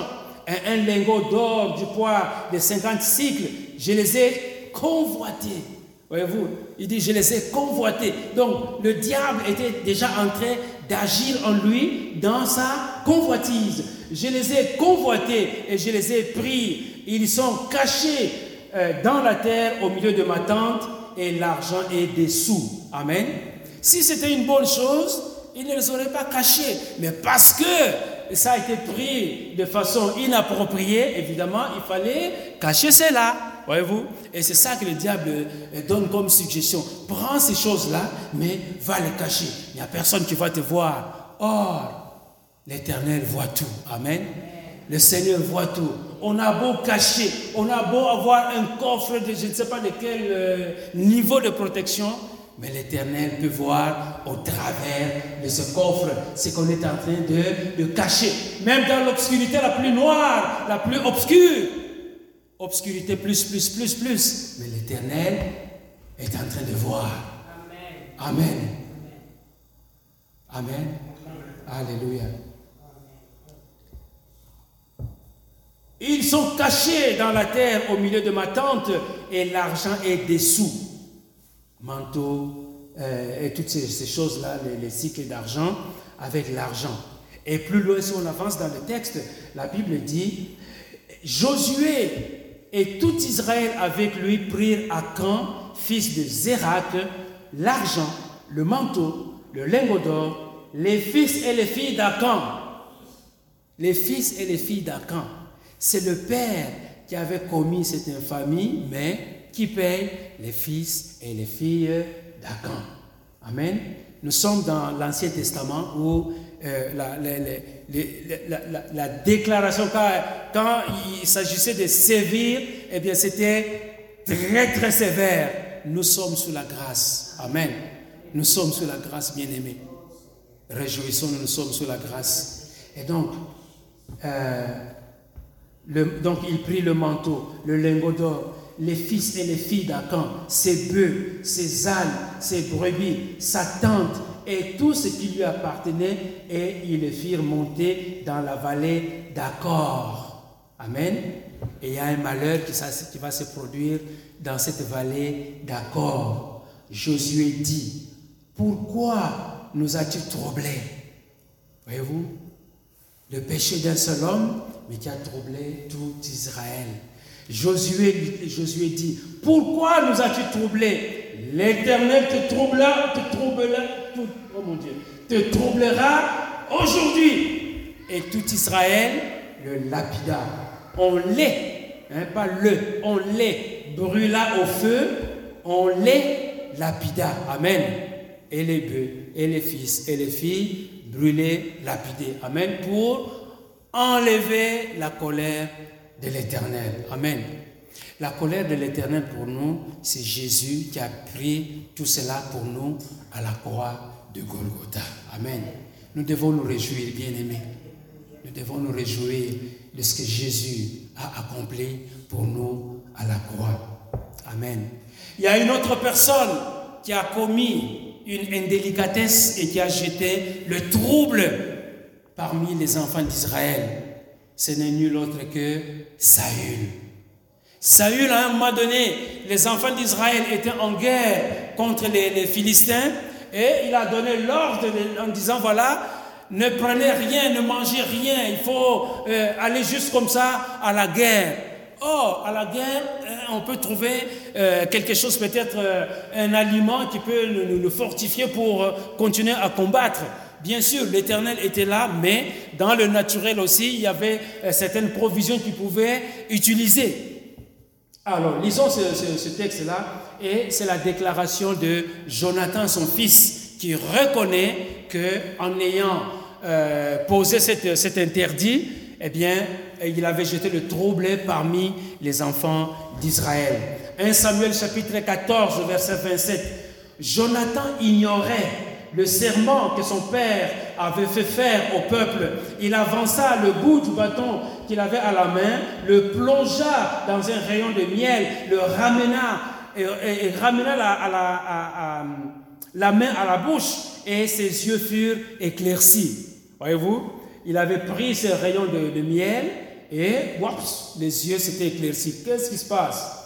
A: un lingot d'or du poids de 50 cycles. Je les ai convoités. Voyez-vous, il dit, je les ai convoités. Donc, le diable était déjà en train d'agir en lui dans sa convoitise. Je les ai convoités et je les ai pris. Ils sont cachés euh, dans la terre au milieu de ma tente et l'argent est dessous. Amen. Si c'était une bonne chose, il ne les aurait pas cachés. Mais parce que ça a été pris de façon inappropriée, évidemment, il fallait cacher cela. Voyez-vous Et c'est ça que le diable donne comme suggestion. Prends ces choses-là, mais va les cacher. Il n'y a personne qui va te voir. Or, l'Éternel voit tout. Amen. Le Seigneur voit tout. On a beau cacher, on a beau avoir un coffre de je ne sais pas de quel euh, niveau de protection, mais l'Éternel peut voir au travers de ce coffre ce qu'on est en train de, de cacher. Même dans l'obscurité la plus noire, la plus obscure. Obscurité plus, plus, plus, plus. Mais l'Éternel est en train de voir. Amen. Amen. Alléluia. Ils sont cachés dans la terre au milieu de ma tente et l'argent est dessous. Manteau euh, et toutes ces, choses-là, les, cycles d'argent avec l'argent. Et plus loin, si on avance dans le texte, la Bible dit, Josué et tout Israël avec lui prirent à Can, fils de Zérak, l'argent, le manteau, le lingot d'or, les fils et les filles d'Akan. Les fils et les filles d'Akan. C'est le père qui avait commis cette infamie, mais qui paye les fils et les filles d'Akan. Amen. Nous sommes dans l'Ancien Testament où euh, la, déclaration, quand, il s'agissait de sévir, eh bien c'était très très sévère. Nous sommes sous la grâce. Amen. Nous sommes sous la grâce, bien-aimés. Réjouissons-nous, nous sommes sous la grâce. Et donc, euh, donc il prit le manteau, le lingot d'or, les fils et les filles d'Akan, ses bœufs, ses ânes, ses brebis, sa tente et tout ce qui lui appartenait, et ils le firent monter dans la vallée d'Accor. Amen. Et il y a un malheur qui, va se produire dans cette vallée d'Accor. Josué dit, pourquoi nous as-tu troublés? Voyez-vous, le péché d'un seul homme mais qui a troublé tout Israël. Josué, dit, pourquoi nous as-tu troublés l'Éternel te troublera, te troublera, oh mon Dieu, te troublera aujourd'hui. Et tout Israël le lapida. On les, hein, pas le, on les brûla au feu, on les lapida. Amen. Et les bœufs, et les fils, et les filles brûlés, lapidés. Amen. Pour enlever la colère de l'Éternel. Amen. La colère de l'Éternel pour nous, c'est Jésus qui a pris tout cela pour nous à la croix de Golgotha. Amen. Nous devons nous réjouir, bien-aimés. Nous devons nous réjouir de ce que Jésus a accompli pour nous à la croix. Amen. Il y a une autre personne qui a commis une indélicatesse et qui a jeté le trouble parmi les enfants d'Israël. Ce n'est nul autre que Saül. Saül, à un moment donné, les enfants d'Israël étaient en guerre contre les, Philistins et il a donné l'ordre en disant, voilà, ne prenez rien, ne mangez rien, il faut euh, aller juste comme ça à la guerre. Or, à la guerre, euh, on peut trouver euh, quelque chose, peut-être un aliment qui peut nous, fortifier pour continuer à combattre. Bien sûr, l'Éternel était là, mais dans le naturel aussi, il y avait certaines provisions qu'il pouvait utiliser. Alors, lisons ce, texte-là, et c'est la déclaration de Jonathan, son fils, qui reconnaît que en ayant euh, posé cet, interdit, eh bien, il avait jeté le trouble parmi les enfants d'Israël. 1 Samuel chapitre 14, verset 27. Jonathan ignorait le serment que son père avait fait faire au peuple. Il avança le bout du bâton qu'il avait à la main, le plongea dans un rayon de miel, le ramena et, ramena la, main à la bouche et ses yeux furent éclaircis. Voyez-vous, il avait pris ce rayon de, miel et les yeux s'étaient éclaircis. Qu'est-ce qui se passe?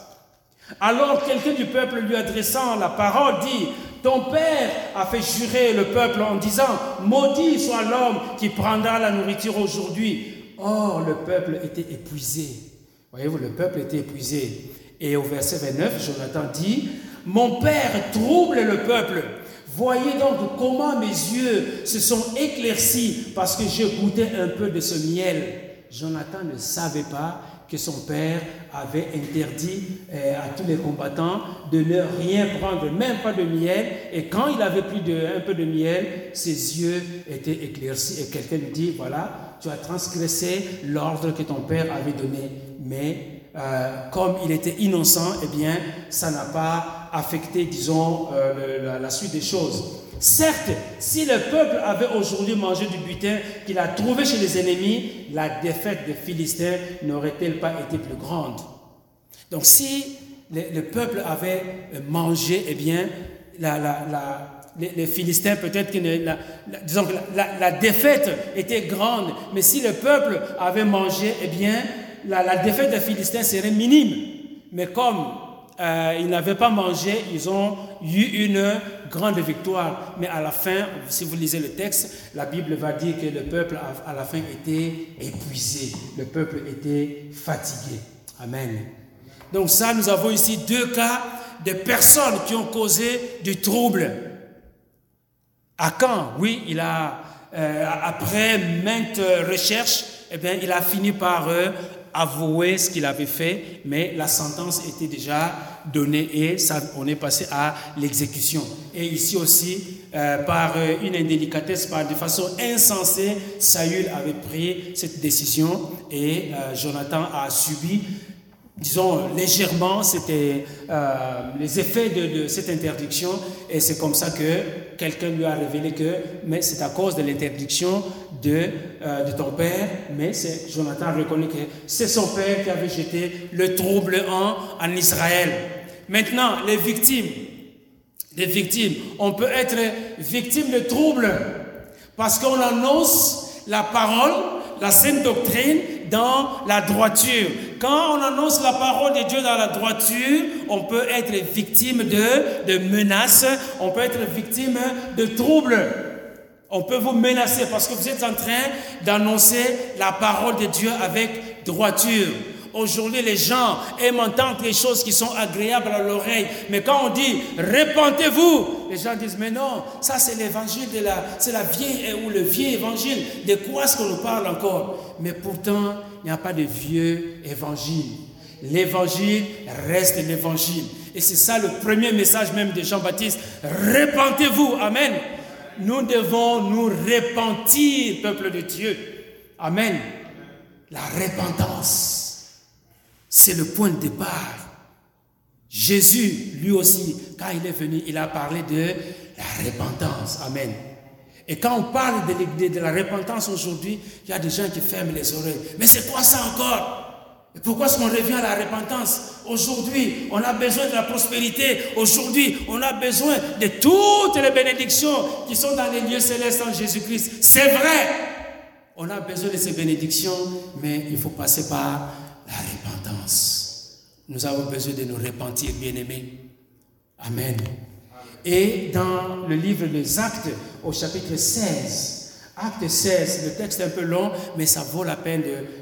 A: Alors quelqu'un du peuple lui adressant la parole dit, ton père a fait jurer le peuple en disant, maudit soit l'homme qui prendra la nourriture aujourd'hui. Or, le peuple était épuisé. Voyez-vous, le peuple était épuisé. Et au verset 29, Jonathan dit, mon père trouble le peuple Voyez donc comment mes yeux se sont éclaircis parce que j'ai goûté un peu de ce miel. Jonathan ne savait pas que son père avait interdit euh, à tous les combattants de ne rien prendre, même pas de miel. Et quand il avait pris un peu de miel, ses yeux étaient éclaircis. Et quelqu'un lui dit, voilà, tu as transgressé l'ordre que ton père avait donné. Mais euh, comme il était innocent, eh bien, ça n'a pas affecté, disons, euh, la, suite des choses. Certes, si le peuple avait aujourd'hui mangé du butin qu'il a trouvé chez les ennemis, la défaite des Philistins n'aurait-elle pas été plus grande? Donc si le, peuple avait mangé, eh bien, les, Philistins, peut-être que disons la, défaite était grande, mais si le peuple avait mangé, eh bien, la, défaite des Philistins serait minime. Mais comme euh, ils n'avaient pas mangé, ils ont eu une grande victoire. Mais à la fin, si vous lisez le texte, la Bible va dire que le peuple à la fin était épuisé, le peuple était fatigué. Amen. Donc ça, nous avons ici deux cas de personnes qui ont causé du trouble. À quand? Oui, il a, euh, après maintes recherches, eh bien, il a fini par euh, avouer ce qu'il avait fait, mais la sentence était déjà donnée et ça, on est passé à l'exécution. Et ici aussi, euh, par une indélicatesse, par de façon insensée, Saül avait pris cette décision et euh, Jonathan a subi disons légèrement, c'était euh, les effets de, cette interdiction, et c'est comme ça que quelqu'un lui a révélé que, mais c'est à cause de l'interdiction de, euh, de ton père, mais c'est Jonathan reconnaît que c'est son père qui avait jeté le trouble en, en Israël. Maintenant, les victimes, les victimes, on peut être victime de troubles parce qu'on annonce la parole, la sainte doctrine, dans la droiture. Quand on annonce la parole de Dieu dans la droiture, on peut être victime de, de menaces, on peut être victime de troubles. On peut vous menacer parce que vous êtes en train d'annoncer la parole de Dieu avec droiture. Aujourd'hui, les gens aiment entendre des choses qui sont agréables à l'oreille. Mais quand on dit répentez-vous, les gens disent mais non, ça c'est l'évangile de la, c'est la vieille ou le vieux évangile. De quoi est-ce qu'on nous parle encore? Mais pourtant, il n'y a pas de vieux évangile. L'évangile reste l'évangile. Et c'est ça le premier message même de Jean-Baptiste. Répentez-vous. Amen. Nous devons nous repentir, peuple de Dieu. Amen. La repentance, c'est le point de départ. Jésus, lui aussi, quand il est venu, il a parlé de la repentance. Amen. Et quand on parle de, de la repentance aujourd'hui, il y a des gens qui ferment les oreilles. Mais c'est quoi ça encore? Pourquoi est-ce qu'on revient à la repentance Aujourd'hui, on a besoin de la prospérité. Aujourd'hui, on a besoin de toutes les bénédictions qui sont dans les lieux célestes en Jésus-Christ. C'est vrai. On a besoin de ces bénédictions, mais il faut passer par la repentance. Nous avons besoin de nous repentir, bien-aimés. Amen. Et dans le livre des Actes, au chapitre 16, Acte 16, le texte est un peu long, mais ça vaut la peine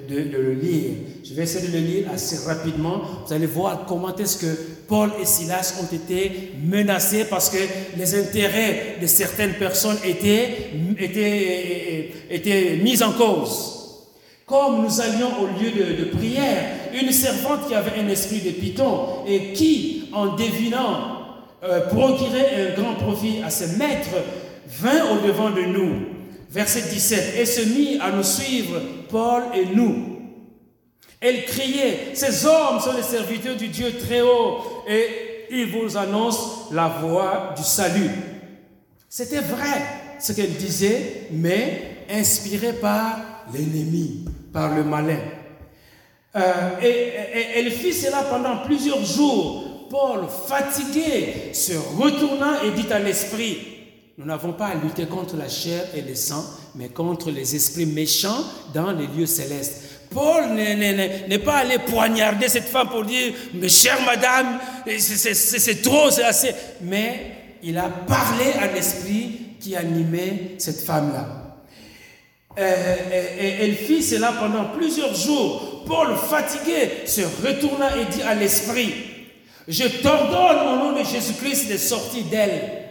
A: de, le lire. Je vais essayer de le lire assez rapidement. Vous allez voir comment est-ce que Paul et Silas ont été menacés parce que les intérêts de certaines personnes étaient, étaient, étaient mis en cause. Comme nous allions au lieu de, de, prière, une servante qui avait un esprit de python et qui, en devinant, euh, procurait un grand profit à ses maîtres, vint au devant de nous verset 17, et se mit à nous suivre, Paul et nous. Elle criait, ces hommes sont les serviteurs du Dieu très haut, et ils vous annoncent la voie du salut. C'était vrai ce qu'elle disait, mais inspiré par l'ennemi, par le malin. Euh, et, elle fit cela pendant plusieurs jours. Paul, fatigué, se retourna et dit à l'esprit, nous n'avons pas à lutter contre la chair et le sang, mais contre les esprits méchants dans les lieux célestes. Paul n'est pas allé poignarder cette femme pour dire, mais chère madame, c'est trop, c'est assez. Mais il a parlé à l'esprit qui animait cette femme-là. Euh, et elle fit cela pendant plusieurs jours. Paul, fatigué, se retourna et dit à l'esprit, je t'ordonne au nom de Jésus-Christ de sortir d'elle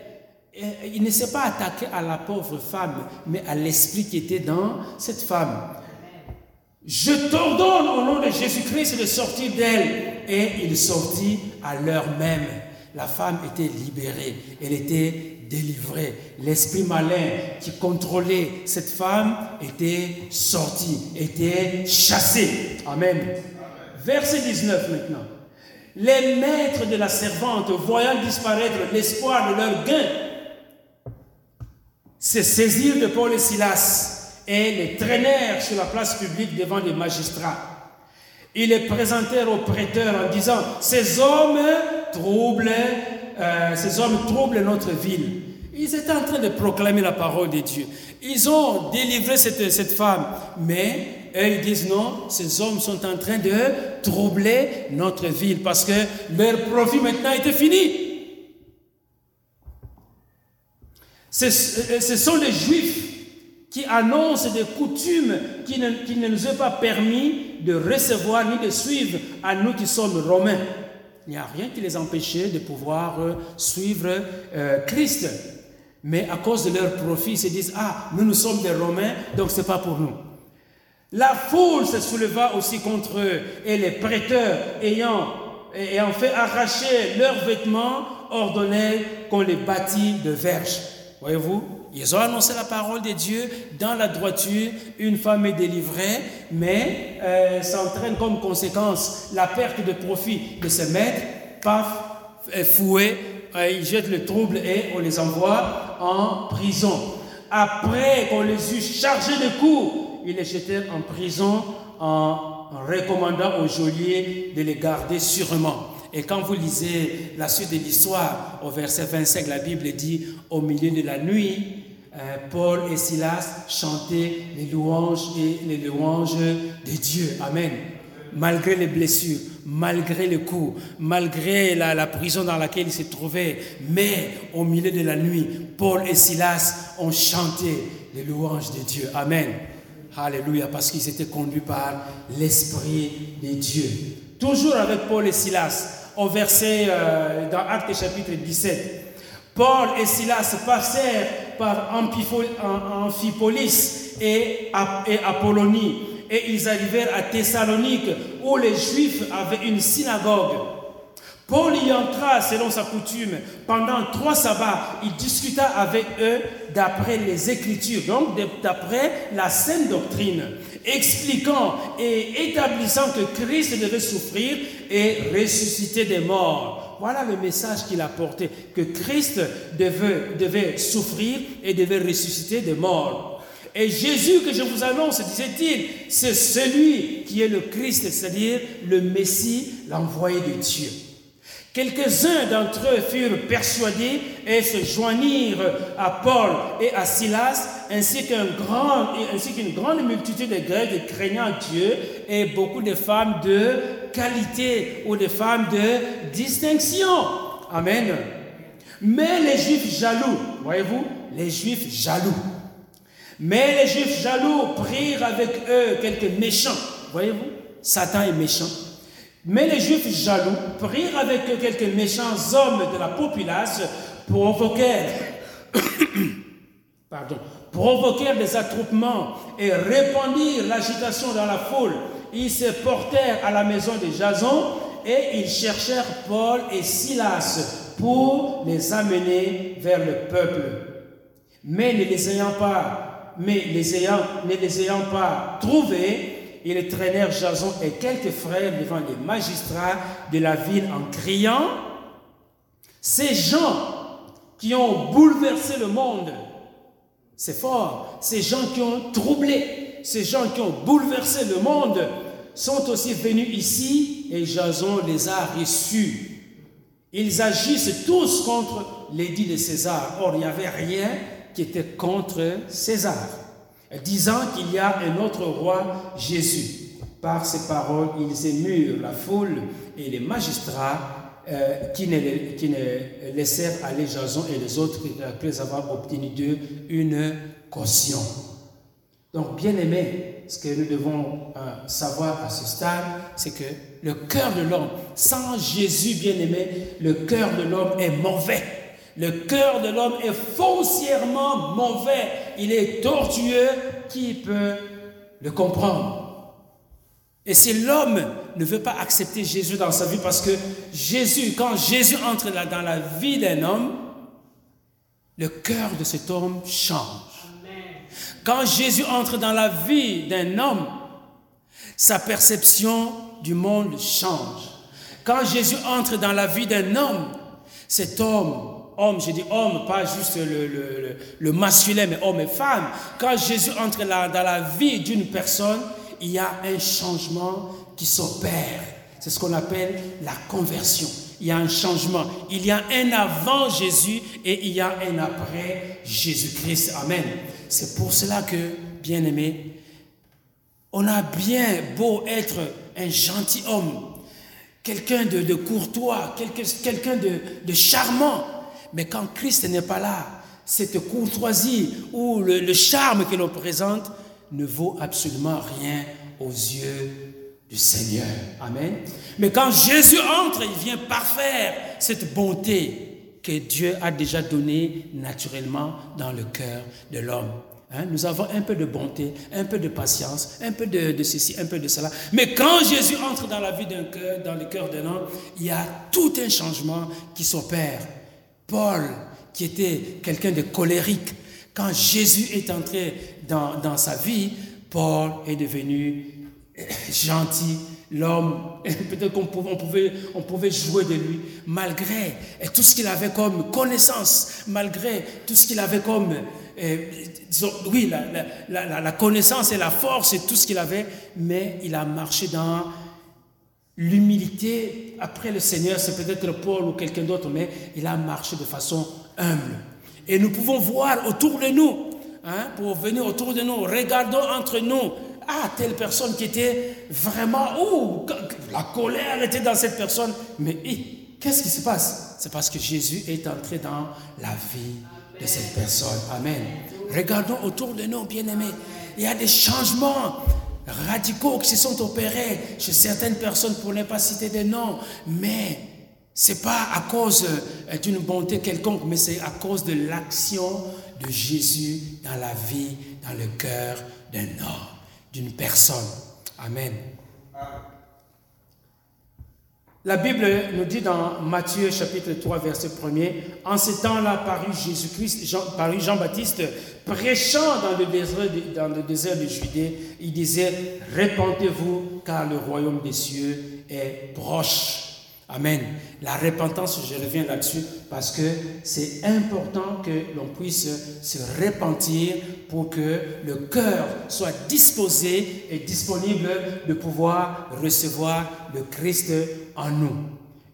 A: il ne s'est pas attaqué à la pauvre femme, mais à l'esprit qui était dans cette femme. Je t'ordonne au nom de Jésus-Christ de sortir d'elle. Et il sortit à l'heure même. La femme était libérée, elle était délivrée. L'esprit malin qui contrôlait cette femme était sorti, était chassé. Amen. Verset 19 maintenant. Les maîtres de la servante, voyant disparaître l'espoir de leur gain, se saisirent de Paul et Silas et les traînèrent sur la place publique devant les magistrats. Ils les présentèrent aux prêteurs en disant, ces hommes troublent, euh, ces hommes notre ville. Ils étaient en train de proclamer la parole de Dieu. Ils ont délivré cette, cette femme, mais eux, ils disent non, ces hommes sont en train de troubler notre ville parce que leur profit maintenant était fini. Ce, sont les Juifs qui annoncent des coutumes qui ne, nous ont pas permis de recevoir ni de suivre à nous qui sommes romains. Il n'y a rien qui les empêchait de pouvoir euh, suivre euh, Christ. Mais à cause de leur profit, ils se disent, ah, nous, nous sommes des Romains, donc ce n'est pas pour nous. La foule se souleva aussi contre eux, et les prêteurs, ayant, ayant fait arracher leurs vêtements, ordonnaient qu'on les bâtit de verges. Voyez-vous, ils ont annoncé la parole de Dieu dans la droiture, une femme est délivrée, mais euh, ça entraîne comme conséquence la perte de profit de ses maîtres, paf, fouet, euh, ils jettent le trouble et on les envoie en prison. Après qu'on les eut chargés de coups, ils les jetaient en prison en recommandant aux geôliers de les garder sûrement. Et quand vous lisez la suite de l'histoire, au verset 25, la Bible dit, au milieu de la nuit, euh, Paul et Silas chantaient les louanges et les louanges de Dieu. Amen. Malgré les blessures, malgré les coups, malgré la, la, prison dans laquelle ils se trouvaient, mais au milieu de la nuit, Paul et Silas ont chanté les louanges de Dieu. Amen. Alléluia, parce qu'ils étaient conduits par l'Esprit de Dieu. Toujours avec Paul et Silas, au verset euh, dans Actes chapitre 17. Paul et Silas passèrent par Amphipolis et, et Apollonie, et ils arrivèrent à Thessalonique, où les Juifs avaient une synagogue. Paul y entra selon sa coutume. Pendant trois sabbats, il discuta avec eux d'après les Écritures, donc d'après la sainte doctrine, expliquant et établissant que Christ devait souffrir et ressusciter des morts. Voilà le message qu'il a porté, que Christ devait, devait souffrir et devait ressusciter des morts. Et Jésus que je vous annonce, disait-il, c'est celui qui est le Christ, c'est-à-dire le Messie, l'envoyé de Dieu. Quelques-uns d'entre eux furent persuadés et se joignirent à Paul et à Silas, ainsi qu'une grande multitude de Grecs craignant Dieu et beaucoup de femmes de qualité ou de femmes de distinction. Amen. Mais les Juifs jaloux, voyez-vous, les Juifs jaloux. Mais les Juifs jaloux prirent avec eux quelques méchants. Voyez-vous, Satan est méchant mais les Juifs jaloux prirent avec quelques méchants hommes de la populace, provoquèrent, des attroupements et répandirent l'agitation dans la foule. Ils se portèrent à la maison de Jason et ils cherchèrent Paul et Silas pour les amener vers le peuple. Mais ne les ayant pas, ne les ayant pas trouvés, ils traînèrent Jason et quelques frères devant les magistrats de la ville en criant, ces gens qui ont bouleversé le monde, c'est fort, ces gens qui ont troublé, ces gens qui ont bouleversé le monde sont aussi venus ici et Jason les a reçus. Ils agissent tous contre l'édit de César. Or, il n'y avait rien qui était contre César disant qu'il y a un autre roi, Jésus. Par ces paroles, ils émurent la foule et les magistrats euh, qui, ne, laissèrent aller Jason et les autres après avoir obtenu d'eux une caution. Donc, bien aimé, ce que nous devons euh, savoir à ce stade, c'est que le cœur de l'homme, sans Jésus bien aimé, le cœur de l'homme est mauvais. Le cœur de l'homme est foncièrement mauvais. Il est tortueux. Qui peut le comprendre? Et si l'homme ne veut pas accepter Jésus dans sa vie, parce que Jésus, quand Jésus entre dans la vie d'un homme, le cœur de cet homme change. Quand Jésus entre dans la vie d'un homme, sa perception du monde change. Quand Jésus entre dans la vie d'un homme, cet homme homme, je dis homme, pas juste le, masculin, mais homme et femme. Quand Jésus entre dans la vie d'une personne, il y a un changement qui s'opère. C'est ce qu'on appelle la conversion. Il y a un changement. Il y a un avant Jésus et il y a un après Jésus-Christ. Amen. C'est pour cela que, bien aimé, on a bien beau être un gentil homme, quelqu'un de, courtois, quelqu'un de charmant, mais quand Christ n'est pas là, cette courtoisie ou le, charme que l'on présente ne vaut absolument rien aux yeux du Seigneur. Amen. Mais quand Jésus entre, il vient parfaire cette bonté que Dieu a déjà donnée naturellement dans le cœur de l'homme. Hein, nous avons un peu de bonté, un peu de patience, un peu de, de, ceci, un peu de cela. Mais quand Jésus entre dans la vie d'un cœur, dans le cœur d'un homme, il y a tout un changement qui s'opère. Paul, qui était quelqu'un de colérique, quand Jésus est entré dans, sa vie, Paul est devenu gentil, l'homme, peut-être qu'on pouvait, on pouvait, jouer de lui, malgré tout ce qu'il avait comme connaissance, malgré tout ce qu'il avait comme, euh, oui, la, la, connaissance et la force et tout ce qu'il avait, mais il a marché dans L'humilité après le Seigneur, c'est peut-être Paul ou quelqu'un d'autre, mais il a marché de façon humble. Et nous pouvons voir autour de nous, hein, pour venir autour de nous, regardons entre nous, ah, telle personne qui était vraiment, oh, la colère était dans cette personne, mais qu'est-ce qui se passe? C'est parce que Jésus est entré dans la vie de cette personne. Amen. regardons autour de nous, bien-aimés. Il y a des changements radicaux qui se sont opérés chez certaines personnes, pour ne pas citer des noms, mais ce n'est pas à cause euh, d'une bonté quelconque, mais c'est à cause de l'action de Jésus dans la vie, dans le cœur d'un homme, d'une personne. Amen. La Bible nous dit dans Matthieu chapitre 3 verset 1er, en ce temps-là parut Jésus-Christ, Jean, parut Jean-Baptiste prêchant dans le, désert, dans le désert de Judée, il disait, répentez-vous car le royaume des cieux est proche. Amen. La repentance, je reviens là-dessus parce que c'est important que l'on puisse se repentir pour que le cœur soit disposé et disponible de pouvoir recevoir le Christ en nous.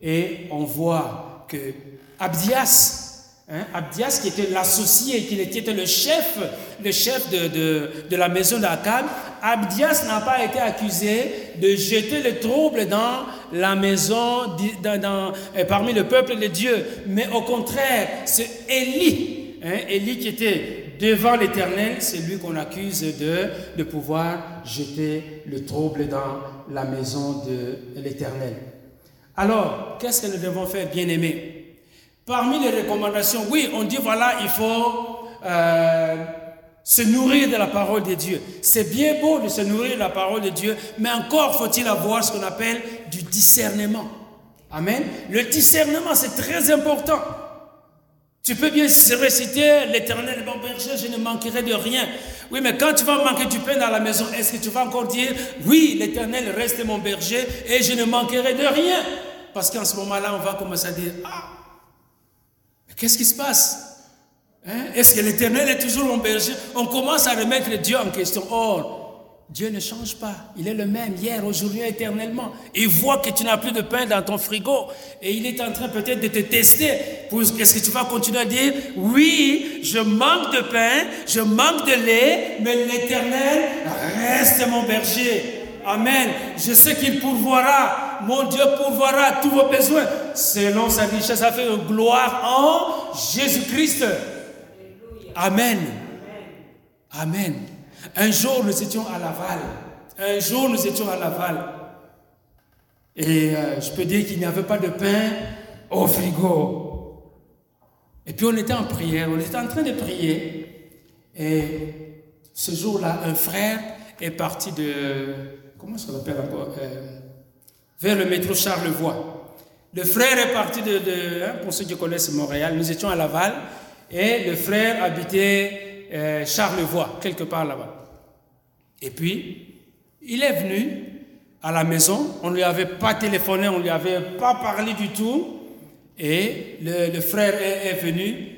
A: Et on voit que Abdias, Hein, Abdias, qui était l'associé, qui était le chef, le chef de, de, la maison d'Akab, Abdias n'a pas été accusé de jeter le trouble dans la maison, dans, dans, euh, parmi le peuple de Dieu. Mais au contraire, c'est Élie, hein, Élie qui était devant l'Éternel, c'est lui qu'on accuse de, de pouvoir jeter le trouble dans la maison de l'Éternel. Alors, qu'est-ce que nous devons faire, bien-aimés? Parmi les recommandations, oui, on dit voilà, il faut euh, se nourrir de la parole de Dieu. C'est bien beau de se nourrir de la parole de Dieu, mais encore faut-il avoir ce qu'on appelle du discernement. Amen. Le discernement, c'est très important. Tu peux bien réciter l'éternel bon berger, je ne manquerai de rien. Oui, mais quand tu vas manquer du pain dans la maison, est-ce que tu vas encore dire, oui, l'éternel reste mon berger et je ne manquerai de rien? Parce qu'en ce moment-là, on va commencer à dire, ah, Qu'est-ce qui se passe? Hein? Est-ce que l'Éternel est toujours mon berger? On commence à remettre Dieu en question. Or, Dieu ne change pas. Il est le même hier, aujourd'hui, éternellement. Il voit que tu n'as plus de pain dans ton frigo et il est en train peut-être de te tester. Qu'est-ce que tu vas continuer à dire Oui, je manque de pain, je manque de lait, mais l'Éternel reste mon berger. Amen. Je sais qu'il pourvoira. Mon Dieu pourvoira tous vos besoins selon sa richesse a fait gloire en Jésus-Christ. Amen. Amen. Un jour, nous étions à Laval. Un jour, nous étions à Laval. Et euh, je peux dire qu'il n'y avait pas de pain au frigo. Et puis on était en prière, on était en train de prier. Et ce jour-là, un frère est parti de comment ça s'appelle encore euh, Vers le métro Charlevoix. Le frère est parti de, hein, pour ceux qui connaissent Montréal, nous étions à Laval, et le frère habitait euh, Charlevoix, quelque part là-bas. Et puis, il est venu à la maison, on ne lui avait pas téléphoné, on ne lui avait pas parlé du tout, et le, frère est, venu,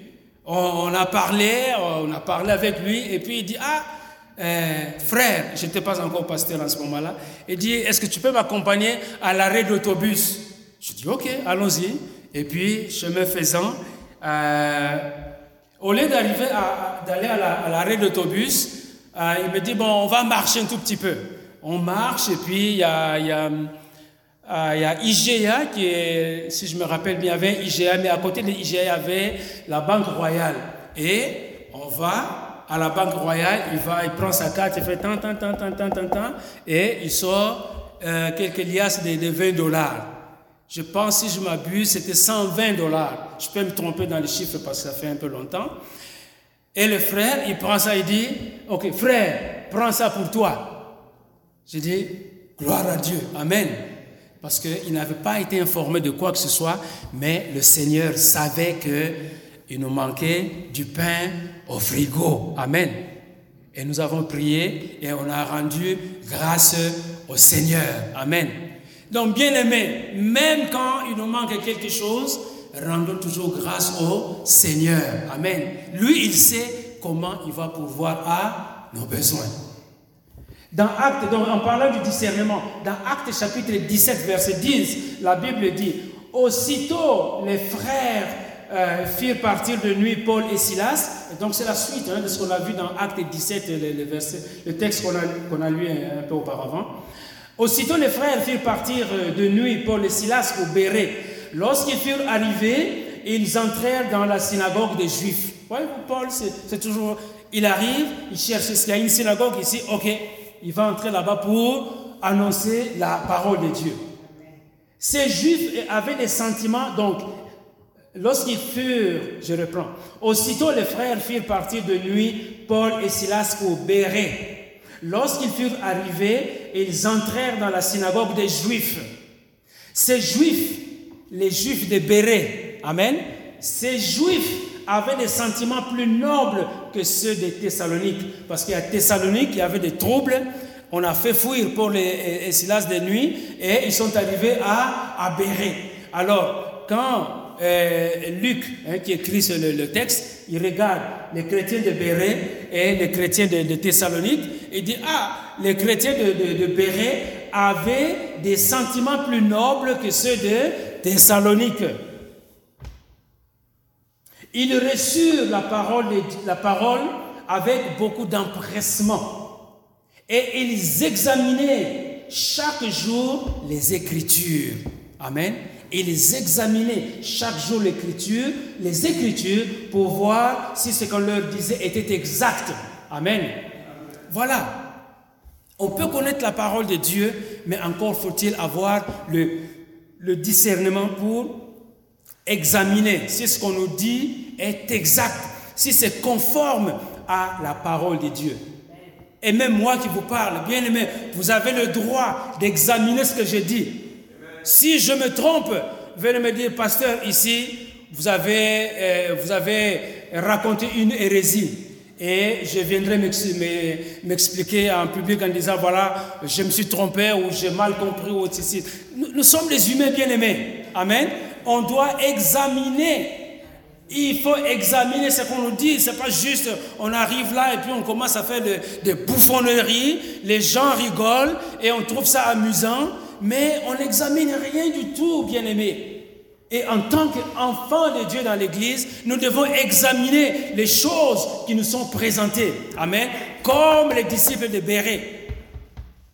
A: on, on, a parlé, on a parlé avec lui, et puis il dit, ah, euh, frère, je n'étais pas encore pasteur en ce moment-là, il dit, est-ce que tu peux m'accompagner à l'arrêt d'autobus? Je dis, ok, allons-y. Et puis, chemin faisant, euh, au lieu d'arriver d'aller à l'arrêt d'autobus, euh, il me dit, bon, on va marcher un tout petit peu. On marche et puis il y a, y, IGA qui si je me rappelle bien, il y avait IGA, mais à côté de IGA, il y avait la Banque Royale. Et on va à la Banque Royale, il va, il prend sa carte, il fait tant, tant, tant, tant, tant, tant, tant, et il sort euh, quelques liasses de, 20 dollars. Je pense, si je m'abuse, c'était 120 dollars. Je peux me tromper dans les chiffres parce que ça fait un peu longtemps. Et le frère, il prend ça, il dit, OK, frère, prends ça pour toi. Je dis, gloire à Dieu, Amen. Parce qu'il n'avait pas été informé de quoi que ce soit, mais le Seigneur savait que il nous manquait du pain au frigo. Amen. Et nous avons prié et on a rendu grâce au Seigneur. Amen. Donc, bien aimé, même quand il nous manque quelque chose, rendons toujours grâce au Seigneur. Amen. Lui, il sait comment il va pouvoir à nos besoins. Dans Acte, donc en parlant du discernement, dans Acte chapitre 17, verset 10, la Bible dit, aussitôt les frères euh, firent partir de nuit Paul et Silas. donc c'est la suite hein, de ce qu'on a vu dans Acte 17, le, le texte qu'on a, lu un, peu auparavant. Aussitôt les frères firent partir euh, de nuit Paul et Silas au Béret. Lorsqu'ils furent arrivés, ils entrèrent dans la synagogue des Juifs. Ouais, Paul, c'est toujours... Il arrive, il cherche, qu'il y a une synagogue ici? Ok, il va entrer là-bas pour annoncer la parole de Dieu. Ces juifs avaient des sentiments, donc, lorsqu'ils furent, je reprends, aussitôt les frères firent partir de nuit Paul et Silas au Béret. Lorsqu'ils furent arrivés, ils entrèrent dans la synagogue des juifs. Ces juifs, les juifs de Béret, Amen, ces juifs avaient des sentiments plus nobles que ceux de Thessalonique. Parce qu'à Thessalonique, il y avait des troubles. On a fait fuir pour les Silas de nuit et ils sont arrivés à, à. Alors, quand euh, Luc, hein, qui écrit le, texte, il regarde les chrétiens de Béret et les chrétiens de, Thessalonique et dit Ah, les chrétiens de, de, Béret avaient des sentiments plus nobles que ceux de Thessalonique. Ils reçurent la parole, la parole avec beaucoup d'empressement et ils examinaient chaque jour les Écritures. Amen. Ils examinaient chaque jour l'Écriture, les Écritures, pour voir si ce qu'on leur disait était exact. Amen. Voilà. On peut connaître la parole de Dieu, mais encore faut-il avoir le, le discernement pour examiner si ce qu'on nous dit est exact, si c'est conforme à la parole de Dieu. Et même moi qui vous parle, bien aimé, vous avez le droit d'examiner ce que je dis. Si je me trompe, venez me dire, pasteur, ici, vous avez, euh, vous avez raconté une hérésie. Et je viendrai m'expliquer en public en disant, voilà, je me suis trompé ou j'ai mal compris ou ceci. Nous, nous sommes des humains bien-aimés. Amen on doit examiner. Il faut examiner ce qu'on nous dit. C'est pas juste on arrive là et puis on commence à faire des bouffonneries. Les gens rigolent et on trouve ça amusant, mais on n'examine rien du tout, bien aimé. Et en tant qu'enfants de Dieu dans l'Église, nous devons examiner les choses qui nous sont présentées. Amen. Comme les disciples de Béret.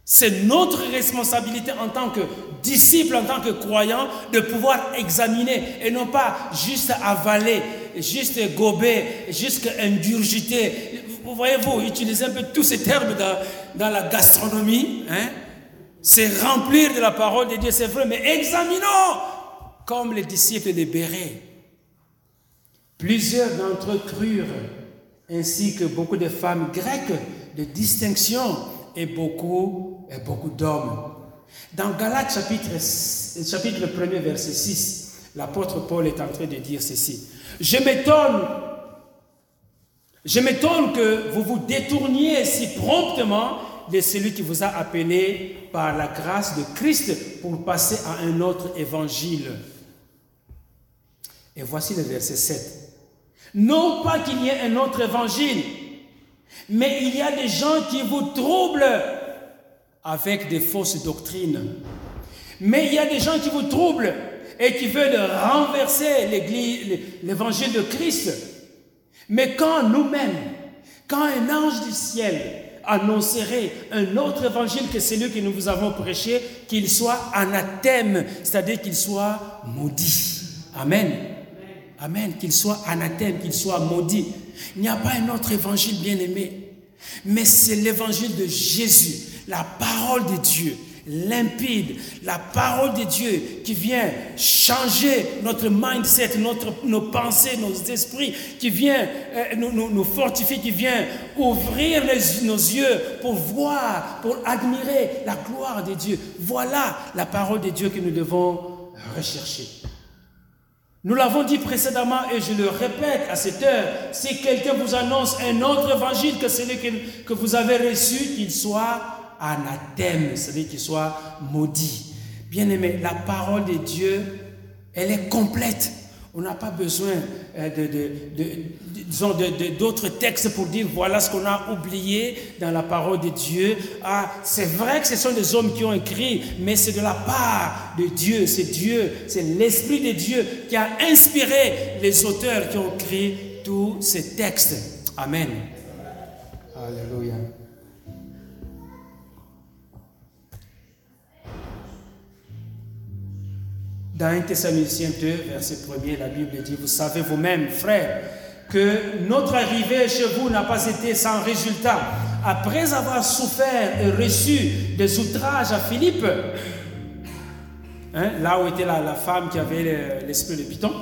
A: C'est notre responsabilité en tant que disciples, en tant que croyants, de pouvoir examiner et non pas juste avaler, juste gober, juste ingurgiter. Vous voyez, vous utilisez un peu tous ces termes dans, dans la gastronomie. Hein? C'est remplir de la parole de Dieu, c'est vrai, mais examinons comme les disciples de Béret. Plusieurs d'entre eux crurent, ainsi que beaucoup de femmes grecques de distinction et beaucoup, et beaucoup d'hommes. Dans Galates chapitre, chapitre 1 verset 6, l'apôtre Paul est en train de dire ceci. Je m'étonne, je m'étonne que vous vous détourniez si promptement de celui qui vous a appelé par la grâce de Christ pour passer à un autre évangile. Et voici le verset 7. Non pas qu'il y ait un autre évangile, mais il y a des gens qui vous troublent avec des fausses doctrines. Mais il y a des gens qui vous troublent et qui veulent renverser l'évangile de Christ. Mais quand nous-mêmes, quand un ange du ciel annoncerait un autre évangile que celui que nous vous avons prêché, qu'il soit anathème, c'est-à-dire qu'il soit maudit. Amen. Amen. Qu'il soit anathème, qu'il soit maudit. Il n'y a pas un autre évangile bien aimé, mais c'est l'évangile de Jésus, la parole de Dieu, limpide, la parole de Dieu qui vient changer notre mindset, notre, nos pensées, nos esprits, qui vient euh, nous, nous, fortifier, qui vient ouvrir nos yeux pour voir, pour admirer la gloire de Dieu. Voilà la parole de Dieu que nous devons rechercher. Nous l'avons dit précédemment et je le répète à cette heure, si quelqu'un vous annonce un autre évangile que celui que, vous avez reçu, qu'il soit anathème, c'est-à-dire qu'il soit maudit. Bien aimé, la parole de Dieu, elle est complète. On n'a pas besoin euh, de, d'autres textes pour dire voilà ce qu'on a oublié dans la parole de Dieu. Ah, c'est vrai que ce sont des hommes qui ont écrit, mais c'est de la part de Dieu. C'est Dieu, c'est l'Esprit de Dieu qui a inspiré les auteurs qui ont écrit tous ces textes. Amen. Alléluia. Dans 1 Thessaloniciens 2, verset 1 la Bible dit, vous savez vous-même, frères, que notre arrivée chez vous n'a pas été sans résultat. Après avoir souffert et reçu des outrages à Philippe, hein, là où était la, femme qui avait l'esprit de Python,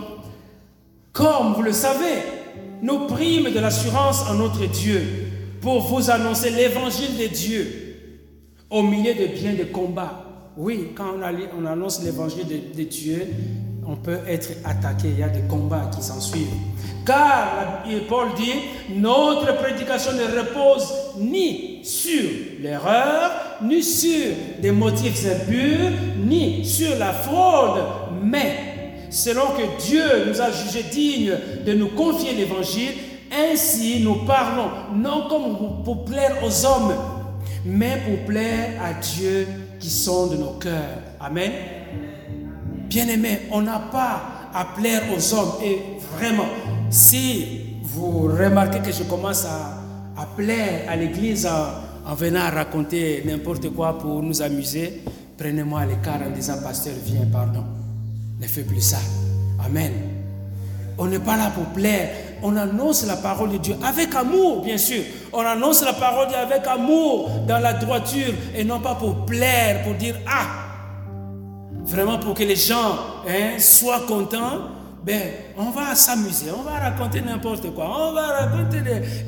A: comme vous le savez, nous prîmes de l'assurance en notre Dieu pour vous annoncer l'évangile de Dieu au milieu de bien de combats. Oui, quand on, annonce l'évangile de, de Dieu, on peut être attaqué, il y a des combats qui s'en suivent. Car, Paul dit, notre prédication ne repose ni sur l'erreur, ni sur des motifs impurs, ni sur la fraude, mais selon que Dieu nous a jugés dignes de nous confier l'évangile, ainsi nous parlons, non comme pour plaire aux hommes, mais pour plaire à Dieu qui sont de nos cœurs. Amen. Bien-aimés, on n'a pas à plaire aux hommes. Et vraiment, si vous remarquez que je commence à, plaire à l'église en, venant raconter n'importe quoi pour nous amuser, prenez-moi à l'écart en disant, pasteur, viens, pardon. Ne fais plus ça. Amen. On n'est pas là pour plaire. On annonce la parole de Dieu avec amour, bien sûr. On annonce la parole de Dieu avec amour, dans la droiture, et non pas pour plaire, pour dire, ah, vraiment pour que les gens hein, soient contents, ben, on va s'amuser, on va raconter n'importe quoi, on va raconter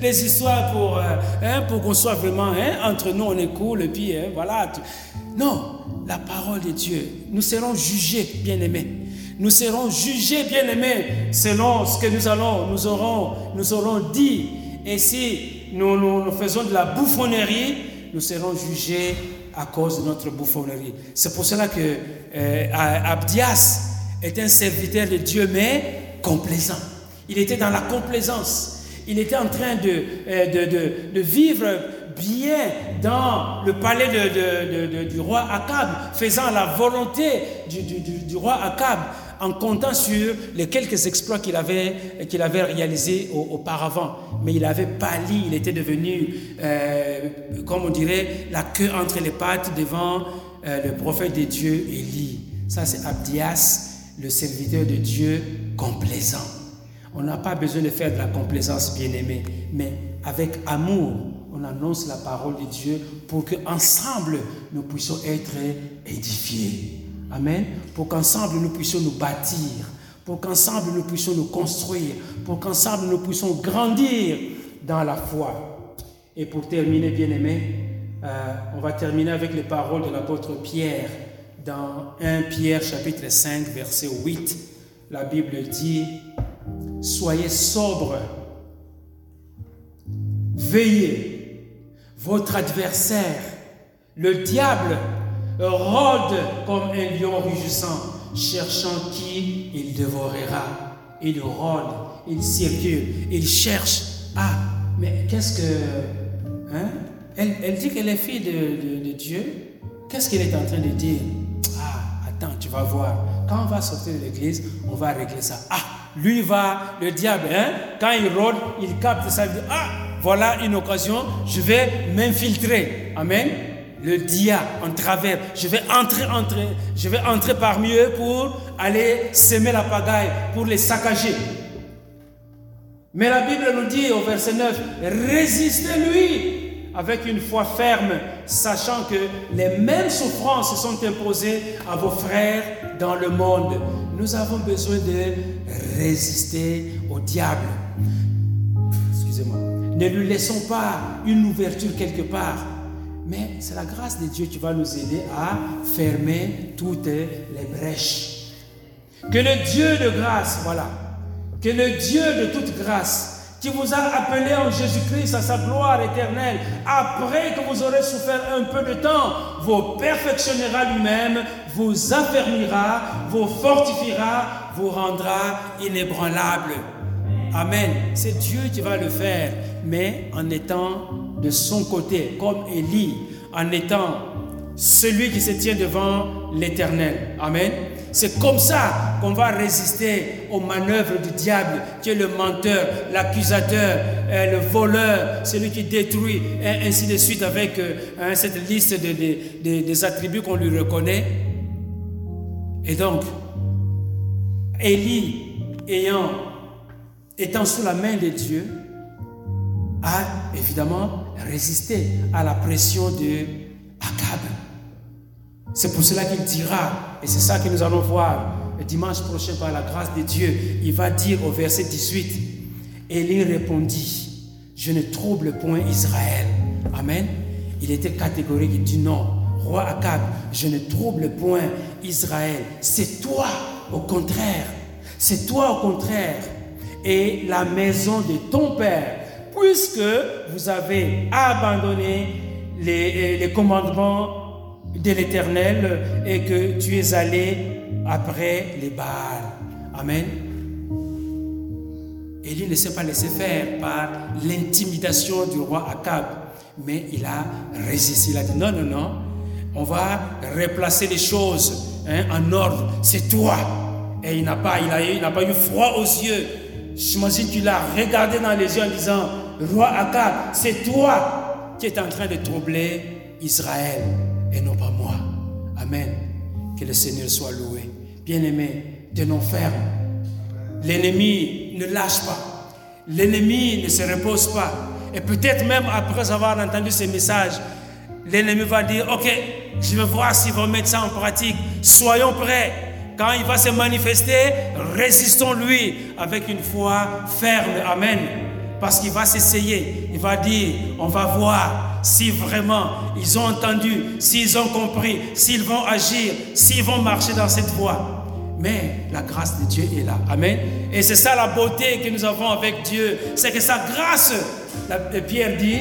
A: des, histoires pour, euh, hein, pour qu'on soit vraiment, hein, entre nous on est cool, et voilà. Non, la parole de Dieu, nous serons jugés, bien-aimés. Nous serons jugés, bien-aimés, selon ce que nous allons, nous aurons, nous aurons dit. Et si nous, nous faisons de la bouffonnerie, nous serons jugés à cause de notre bouffonnerie. C'est pour cela que euh, Abdias est un serviteur de Dieu, mais complaisant. Il était dans la complaisance. Il était en train de, euh, de, de, vivre bien dans le palais du roi Akab, faisant la volonté du, du roi Akab en comptant sur les quelques exploits qu'il avait, avait réalisés auparavant. Mais il avait pâli, il était devenu, euh, comme on dirait, la queue entre les pattes devant euh, le prophète de Dieu, Élie. Ça, c'est Abdias, le serviteur de Dieu complaisant. On n'a pas besoin de faire de la complaisance, bien-aimé, mais avec amour, on annonce la parole de Dieu pour qu'ensemble, nous puissions être édifiés. Amen. Pour qu'ensemble nous puissions nous bâtir, pour qu'ensemble nous puissions nous construire, pour qu'ensemble nous puissions grandir dans la foi. Et pour terminer, bien aimé, euh, on va terminer avec les paroles de l'apôtre Pierre dans 1 Pierre chapitre 5 verset 8. La Bible dit, soyez sobres, veillez, votre adversaire, le diable, rôde comme un lion rugissant, cherchant qui il dévorera. Il rôde, il circule, il cherche. Ah, mais qu'est-ce que... Hein? Elle, dit qu'elle est fille de, Dieu. Qu'est-ce qu'elle est en train de dire? Ah, attends, tu vas voir. Quand on va sortir de l'église, on va régler ça. Ah, lui va, le diable, hein? quand il rôde, il capte ça. Il dit, ah, voilà une occasion, je vais m'infiltrer. Amen le dia en travers. Je vais entrer, entrer, je vais entrer parmi eux pour aller semer la pagaille, pour les saccager. Mais la Bible nous dit au verset 9, résistez-lui avec une foi ferme, sachant que les mêmes souffrances sont imposées à vos frères dans le monde. Nous avons besoin de résister au diable. Excusez-moi. Ne lui laissons pas une ouverture quelque part mais c'est la grâce de Dieu qui va nous aider à fermer toutes les brèches. Que le Dieu de grâce, voilà, que le Dieu de toute grâce, qui vous a appelé en Jésus-Christ à sa gloire éternelle, après que vous aurez souffert un peu de temps, vous perfectionnera lui-même, vous affermira, vous fortifiera, vous rendra inébranlable. Amen. C'est Dieu qui va le faire, mais en étant de son côté, comme Élie, en étant celui qui se tient devant l'Éternel. Amen. C'est comme ça qu'on va résister aux manœuvres du diable, qui est le menteur, l'accusateur, euh, le voleur, celui qui détruit, et ainsi de suite, avec euh, hein, cette liste de, des attributs qu'on lui reconnaît. Et donc, Élie, ayant étant sous la main de Dieu, a évidemment résisté à la pression de Akab. C'est pour cela qu'il dira, et c'est ça que nous allons voir le dimanche prochain par la grâce de Dieu, il va dire au verset 18, Élie répondit, je ne trouble point Israël. Amen. Il était catégorique, il dit non, roi Akab, je ne trouble point Israël. C'est toi, au contraire. C'est toi, au contraire. Et la maison de ton père, puisque vous avez abandonné les, les commandements de l'Éternel et que tu es allé après les Baals. Amen. Élie ne s'est pas laissé faire par l'intimidation du roi Akab, mais il a résisté. Il a dit non, non, non, on va replacer les choses hein, en ordre. C'est toi. Et il n'a pas, il a, il n'a pas eu froid aux yeux. J'imagine qu'il a regardé dans les yeux en disant, roi Akab, c'est toi qui es en train de troubler Israël et non pas moi. Amen. Que le Seigneur soit loué. Bien-aimé, tenons ferme. L'ennemi ne lâche pas. L'ennemi ne se repose pas. Et peut-être même après avoir entendu ces messages, l'ennemi va dire, ok, je vais voir s'ils vont mettre ça en pratique. Soyons prêts. Quand il va se manifester, résistons-lui avec une foi ferme. Amen. Parce qu'il va s'essayer. Il va dire, on va voir si vraiment ils ont entendu, s'ils ont compris, s'ils vont agir, s'ils vont marcher dans cette voie. Mais la grâce de Dieu est là. Amen. Et c'est ça la beauté que nous avons avec Dieu. C'est que sa grâce, Pierre dit,